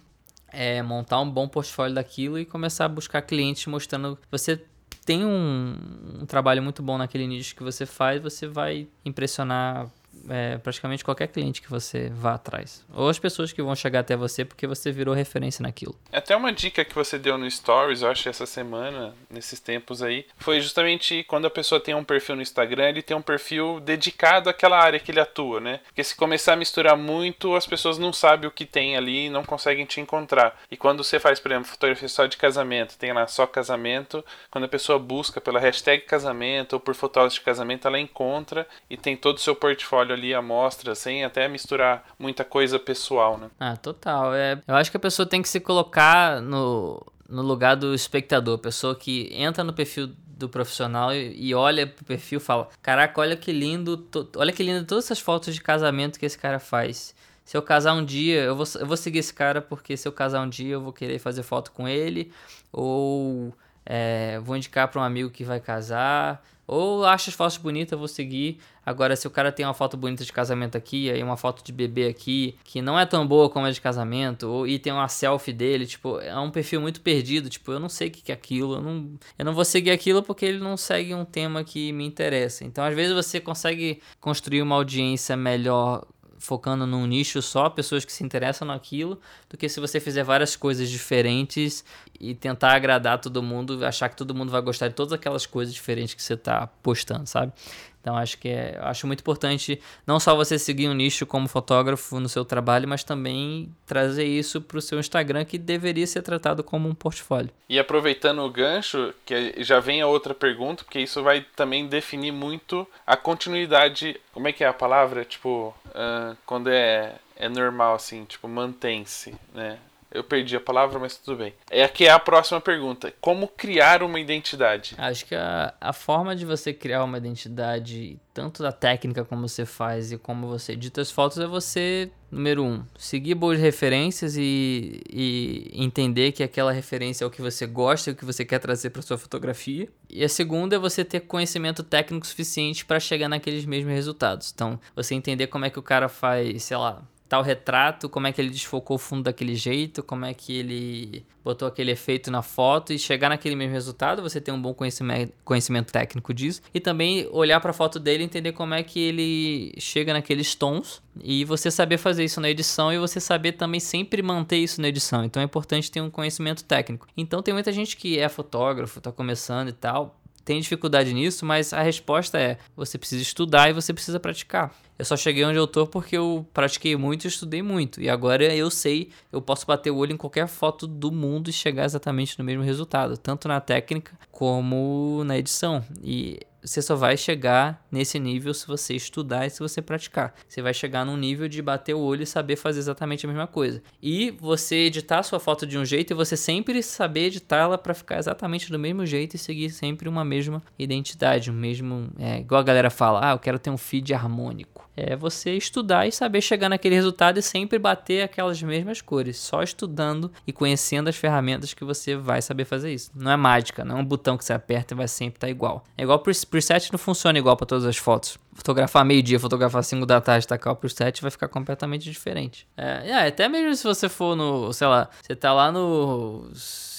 é, montar um bom portfólio daquilo e começar a buscar clientes mostrando. Você tem um, um, trabalho muito bom naquele nicho que você faz, você vai impressionar é, praticamente qualquer cliente que você vá atrás. Ou as pessoas que vão chegar até você porque você virou referência naquilo. É até uma dica que você deu no Stories, eu acho, essa semana, nesses tempos aí, foi justamente quando a pessoa tem um perfil no Instagram, ele tem um perfil dedicado àquela área que ele atua, né? Porque se começar a misturar muito, as pessoas não sabem o que tem ali e não conseguem te encontrar. E quando você faz, por exemplo, fotografia só de casamento, tem lá só casamento, quando a pessoa busca pela hashtag casamento ou por fotógrafos de casamento, ela encontra e tem todo o seu portfólio ali à mostra, sem até misturar muita coisa pessoal, né? Ah, total. É, eu acho que a pessoa tem que se colocar no, no lugar do espectador, pessoa que entra no perfil do profissional e, e olha pro perfil e fala: Caraca, olha que lindo, to, olha que lindo todas essas fotos de casamento que esse cara faz. Se eu casar um dia, eu vou, eu vou seguir esse cara porque se eu casar um dia eu vou querer fazer foto com ele, ou é, vou indicar para um amigo que vai casar, ou acho as fotos bonitas, vou seguir. Agora, se o cara tem uma foto bonita de casamento aqui, aí uma foto de bebê aqui, que não é tão boa como a de casamento, ou, e tem uma selfie dele, tipo, é um perfil muito perdido, tipo, eu não sei o que é aquilo, eu não, eu não vou seguir aquilo porque ele não segue um tema que me interessa. Então, às vezes, você consegue construir uma audiência melhor focando num nicho só, pessoas que se interessam naquilo, do que se você fizer várias coisas diferentes e tentar agradar todo mundo, achar que todo mundo vai gostar de todas aquelas coisas diferentes que você está postando, sabe? Então acho que é, acho muito importante não só você seguir um nicho como fotógrafo no seu trabalho, mas também trazer isso para o seu Instagram que deveria ser tratado como um portfólio. E aproveitando o gancho, que já vem a outra pergunta, porque isso vai também definir muito a continuidade. Como é que é a palavra? Tipo, uh, quando é é normal assim, tipo mantém-se, né? Eu perdi a palavra, mas tudo bem. É aqui é a próxima pergunta. Como criar uma identidade? Acho que a, a forma de você criar uma identidade, tanto da técnica como você faz e como você edita as fotos, é você, número um, seguir boas referências e, e entender que aquela referência é o que você gosta e o que você quer trazer para sua fotografia. E a segunda é você ter conhecimento técnico suficiente para chegar naqueles mesmos resultados. Então, você entender como é que o cara faz, sei lá, tal retrato, como é que ele desfocou o fundo daquele jeito, como é que ele botou aquele efeito na foto e chegar naquele mesmo resultado, você tem um bom conhecimento, conhecimento técnico disso e também olhar para a foto dele e entender como é que ele chega naqueles tons e você saber fazer isso na edição e você saber também sempre manter isso na edição. Então é importante ter um conhecimento técnico. Então tem muita gente que é fotógrafo, está começando e tal, tem dificuldade nisso, mas a resposta é: você precisa estudar e você precisa praticar. Eu só cheguei onde eu tô porque eu pratiquei muito e estudei muito. E agora eu sei, eu posso bater o olho em qualquer foto do mundo e chegar exatamente no mesmo resultado, tanto na técnica como na edição. E você só vai chegar nesse nível se você estudar e se você praticar. Você vai chegar num nível de bater o olho e saber fazer exatamente a mesma coisa. E você editar sua foto de um jeito e você sempre saber editá-la para ficar exatamente do mesmo jeito e seguir sempre uma mesma identidade, um mesmo, é, igual a galera fala, ah, eu quero ter um feed harmônico. É você estudar e saber chegar naquele resultado e sempre bater aquelas mesmas cores, só estudando e conhecendo as ferramentas que você vai saber fazer isso. Não é mágica, não é um botão que você aperta e vai sempre estar tá igual. É igual pro preset não funciona igual para todas as fotos. Fotografar meio-dia, fotografar 5 da tarde, tacar o preset vai ficar completamente diferente. É, é, até mesmo se você for no, sei lá, você tá lá no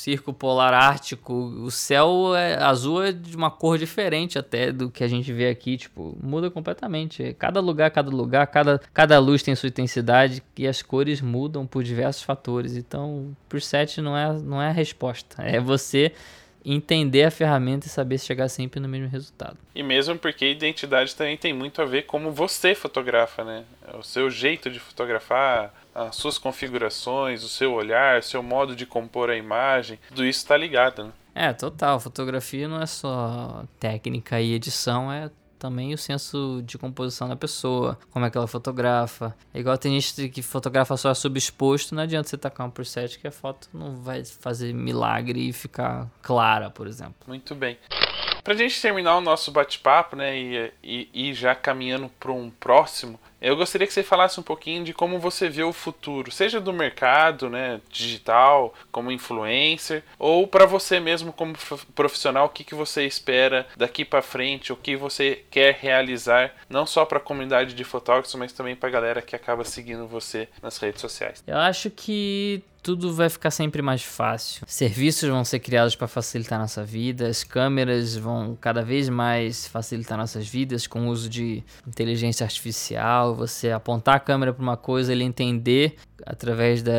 circo polar ártico, o céu é azul é de uma cor diferente até do que a gente vê aqui, tipo, muda completamente. Cada lugar, cada lugar, cada, cada luz tem sua intensidade e as cores mudam por diversos fatores. Então, preset não é, não é a resposta. É você entender a ferramenta e saber chegar sempre no mesmo resultado. E mesmo porque identidade também tem muito a ver como você fotografa, né? O seu jeito de fotografar, as suas configurações, o seu olhar, o seu modo de compor a imagem, tudo isso está ligado, né? É, total. Fotografia não é só técnica e edição, é também o senso de composição da pessoa, como é que ela fotografa. É igual tem gente que fotografa só subexposto, não adianta você tacar um preset que a foto não vai fazer milagre e ficar clara, por exemplo. Muito bem. Pra gente terminar o nosso bate-papo, né, e, e, e já caminhando para um próximo, eu gostaria que você falasse um pouquinho de como você vê o futuro, seja do mercado, né, digital, como influencer, ou para você mesmo como profissional, o que, que você espera daqui para frente, o que você quer realizar, não só para a comunidade de fotógrafos, mas também para a galera que acaba seguindo você nas redes sociais. Eu acho que tudo vai ficar sempre mais fácil. Serviços vão ser criados para facilitar nossa vida, as câmeras vão cada vez mais facilitar nossas vidas com o uso de inteligência artificial, você apontar a câmera para uma coisa, ele entender através da,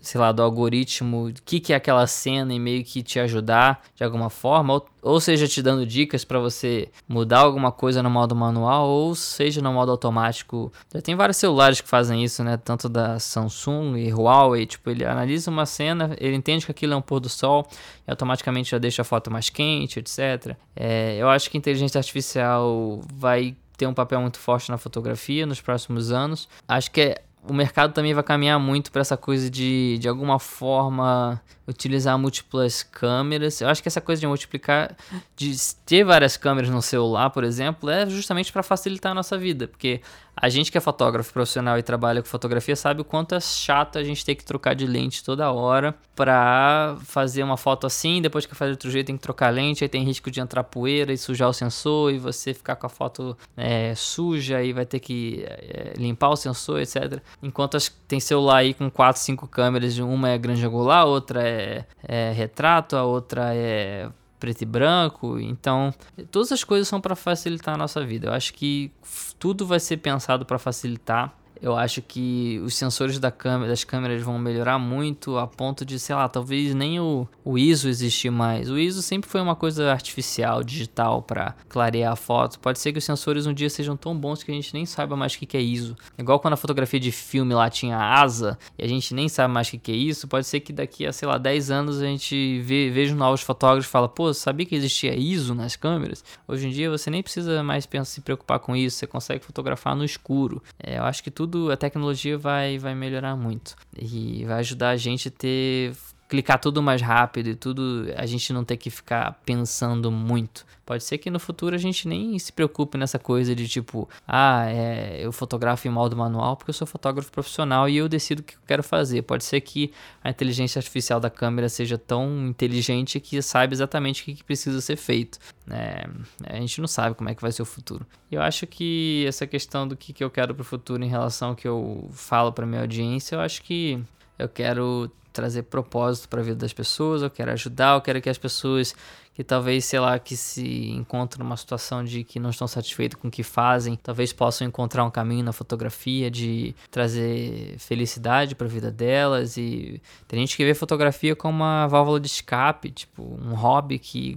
sei lá, do algoritmo, o que, que é aquela cena e meio que te ajudar de alguma forma, ou, ou seja, te dando dicas para você mudar alguma coisa no modo manual, ou seja, no modo automático. Já tem vários celulares que fazem isso, né? Tanto da Samsung e Huawei, tipo, ele analisa uma cena, ele entende que aquilo é um pôr do sol e automaticamente já deixa a foto mais quente, etc. É, eu acho que a inteligência artificial vai ter um papel muito forte na fotografia nos próximos anos. Acho que é o mercado também vai caminhar muito para essa coisa de, de alguma forma, utilizar múltiplas câmeras. Eu acho que essa coisa de multiplicar, de ter várias câmeras no celular, por exemplo, é justamente para facilitar a nossa vida, porque a gente que é fotógrafo profissional e trabalha com fotografia sabe o quanto é chato a gente ter que trocar de lente toda hora para fazer uma foto assim, depois que fazer de outro jeito tem que trocar lente, aí tem risco de entrar poeira e sujar o sensor e você ficar com a foto é, suja e vai ter que é, limpar o sensor, etc. Enquanto as, tem celular aí com 4, 5 câmeras, uma é grande angular, outra é, é retrato, a outra é preto e branco. Então, todas as coisas são para facilitar a nossa vida. Eu acho que tudo vai ser pensado para facilitar. Eu acho que os sensores da câmera, das câmeras vão melhorar muito a ponto de, sei lá, talvez nem o, o ISO existir mais. O ISO sempre foi uma coisa artificial, digital, para clarear a foto. Pode ser que os sensores um dia sejam tão bons que a gente nem saiba mais o que, que é ISO. Igual quando a fotografia de filme lá tinha asa e a gente nem sabe mais o que, que é isso. Pode ser que daqui a, sei lá, 10 anos a gente vê, veja novos fotógrafos e fala, pô, sabia que existia ISO nas câmeras? Hoje em dia você nem precisa mais pensar, se preocupar com isso, você consegue fotografar no escuro. É, eu acho que tudo tudo, a tecnologia vai, vai melhorar muito. E vai ajudar a gente a ter clicar tudo mais rápido e tudo, a gente não ter que ficar pensando muito. Pode ser que no futuro a gente nem se preocupe nessa coisa de tipo, ah, é, eu fotografo em modo manual porque eu sou fotógrafo profissional e eu decido o que eu quero fazer. Pode ser que a inteligência artificial da câmera seja tão inteligente que saiba exatamente o que, precisa ser feito. É, a gente não sabe como é que vai ser o futuro. Eu acho que essa questão do que, que eu quero para o futuro em relação ao que eu falo para minha audiência, eu acho que eu quero trazer propósito para a vida das pessoas, eu quero ajudar, eu quero que as pessoas que talvez, sei lá, que se encontram numa situação de que não estão satisfeitos com o que fazem, talvez possam encontrar um caminho na fotografia de trazer felicidade para a vida delas. E tem gente que vê fotografia como uma válvula de escape, tipo, um hobby que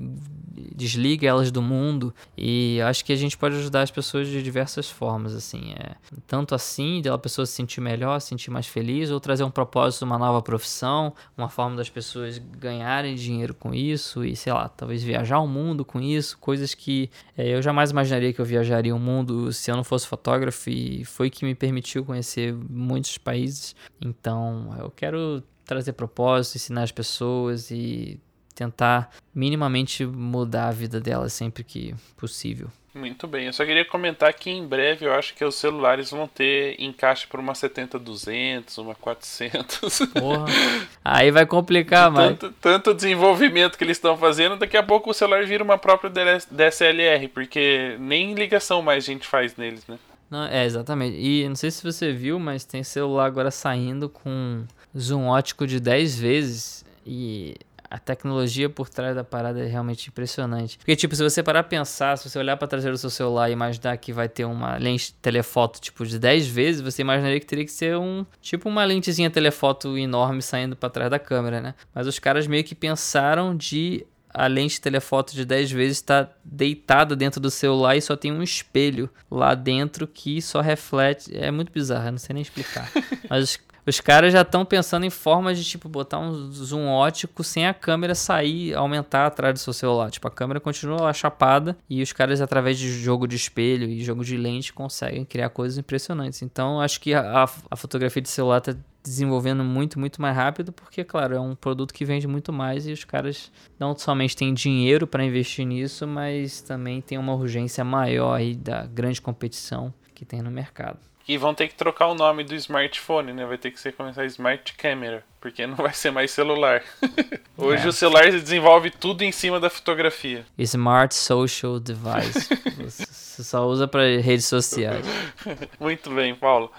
desliga elas do mundo. E acho que a gente pode ajudar as pessoas de diversas formas, assim, é tanto assim de pessoa se sentir melhor, se sentir mais feliz ou trazer um propósito, uma nova profissão, uma forma das pessoas ganharem dinheiro com isso e sei lá, talvez viajar o mundo com isso, coisas que é, eu jamais imaginaria que eu viajaria o mundo se eu não fosse fotógrafo e foi que me permitiu conhecer muitos países. Então, eu quero trazer propósito, ensinar as pessoas e tentar minimamente mudar a vida delas sempre que possível. Muito bem, eu só queria comentar que em breve eu acho que os celulares vão ter encaixe para uma 70-200, uma 400. Porra. (laughs) Aí vai complicar, mais. Tanto, tanto desenvolvimento que eles estão fazendo, daqui a pouco o celular vira uma própria DSLR, porque nem ligação mais a gente faz neles, né? Não, é, exatamente. E não sei se você viu, mas tem celular agora saindo com zoom ótico de 10 vezes. E a tecnologia por trás da parada é realmente impressionante. Porque, tipo, se você parar pra pensar, se você olhar pra traseira do seu celular e imaginar que vai ter uma lente telefoto, tipo, de 10 vezes, você imaginaria que teria que ser um, tipo, uma lentezinha telefoto enorme saindo para trás da câmera, né? Mas os caras meio que pensaram de a lente telefoto de 10 vezes está deitada dentro do celular e só tem um espelho lá dentro que só reflete. É muito bizarro, não sei nem explicar. (laughs) Mas os caras já estão pensando em formas de, tipo, botar um zoom ótico sem a câmera sair, aumentar atrás do seu celular. Tipo, a câmera continua lá chapada e os caras, através de jogo de espelho e jogo de lente, conseguem criar coisas impressionantes. Então, acho que a, a fotografia de celular está desenvolvendo muito, muito mais rápido, porque, claro, é um produto que vende muito mais e os caras não somente têm dinheiro para investir nisso, mas também tem uma urgência maior aí da grande competição que tem no mercado. E vão ter que trocar o nome do smartphone, né? Vai ter que ser começar Smart Camera, porque não vai ser mais celular. (laughs) Hoje é. o celular desenvolve tudo em cima da fotografia. Smart Social Device. Você (laughs) só usa para redes sociais. (laughs) Muito bem, Paulo.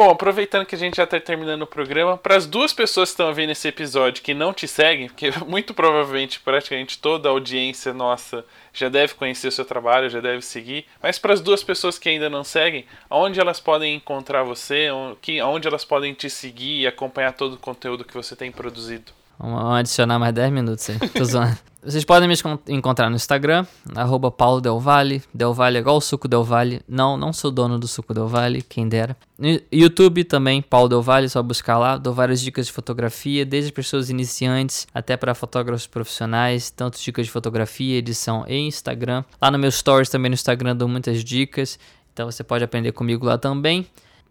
Bom, aproveitando que a gente já está terminando o programa, para as duas pessoas que estão vendo esse episódio que não te seguem, porque muito provavelmente praticamente toda a audiência nossa já deve conhecer o seu trabalho, já deve seguir, mas para as duas pessoas que ainda não seguem, onde elas podem encontrar você, onde elas podem te seguir e acompanhar todo o conteúdo que você tem produzido? Vamos adicionar mais 10 minutos aí. Tô zoando. (laughs) Vocês podem me encontrar no Instagram, arroba Paulo Del Valle. Del Valle é igual o Suco Del Valle. Não, não sou dono do Suco Del Valle, quem dera. No YouTube também, Paulo Del Valle, só buscar lá. Dou várias dicas de fotografia, desde pessoas iniciantes até para fotógrafos profissionais. Tanto dicas de fotografia, edição e Instagram. Lá no meu Stories também no Instagram dou muitas dicas. Então você pode aprender comigo lá também.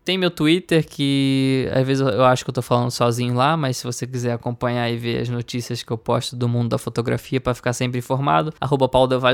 Tem meu Twitter, que às vezes eu acho que eu tô falando sozinho lá, mas se você quiser acompanhar e ver as notícias que eu posto do mundo da fotografia para ficar sempre informado, arroba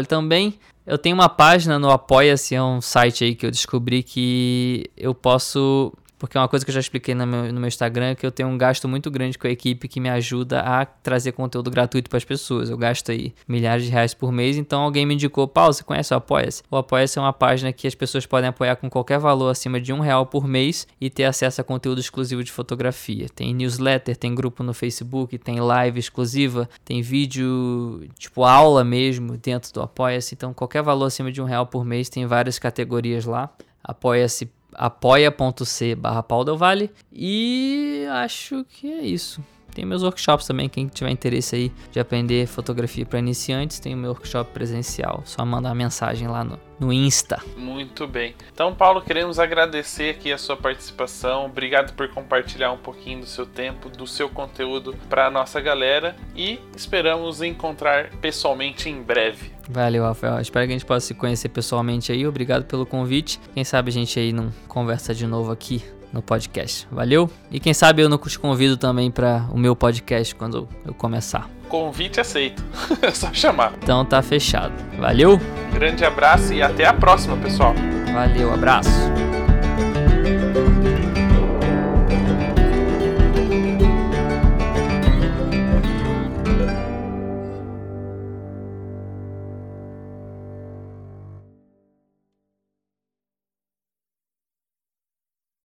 também. Eu tenho uma página no Apoia-se, é um site aí que eu descobri que eu posso porque é uma coisa que eu já expliquei no meu, no meu Instagram, que eu tenho um gasto muito grande com a equipe que me ajuda a trazer conteúdo gratuito para as pessoas. Eu gasto aí milhares de reais por mês, então alguém me indicou, Paulo, você conhece o Apoia-se? O Apoia-se é uma página que as pessoas podem apoiar com qualquer valor acima de um real por mês e ter acesso a conteúdo exclusivo de fotografia. Tem newsletter, tem grupo no Facebook, tem live exclusiva, tem vídeo, tipo aula mesmo dentro do Apoia-se. Então qualquer valor acima de um real por mês tem várias categorias lá. Apoia-se apoia.c barra Vale. E acho que é isso. Tem meus workshops também, quem tiver interesse aí de aprender fotografia para iniciantes, tem o meu workshop presencial. Só mandar mensagem lá no, no Insta. Muito bem. Então, Paulo, queremos agradecer aqui a sua participação. Obrigado por compartilhar um pouquinho do seu tempo, do seu conteúdo para a nossa galera e esperamos encontrar pessoalmente em breve. Valeu, Rafael. Espero que a gente possa se conhecer pessoalmente aí. Obrigado pelo convite. Quem sabe a gente aí não conversa de novo aqui no podcast. Valeu? E quem sabe eu não te convido também para o meu podcast quando eu começar. Convite aceito. (laughs) é só chamar. Então tá fechado. Valeu? Grande abraço e até a próxima, pessoal. Valeu, abraço.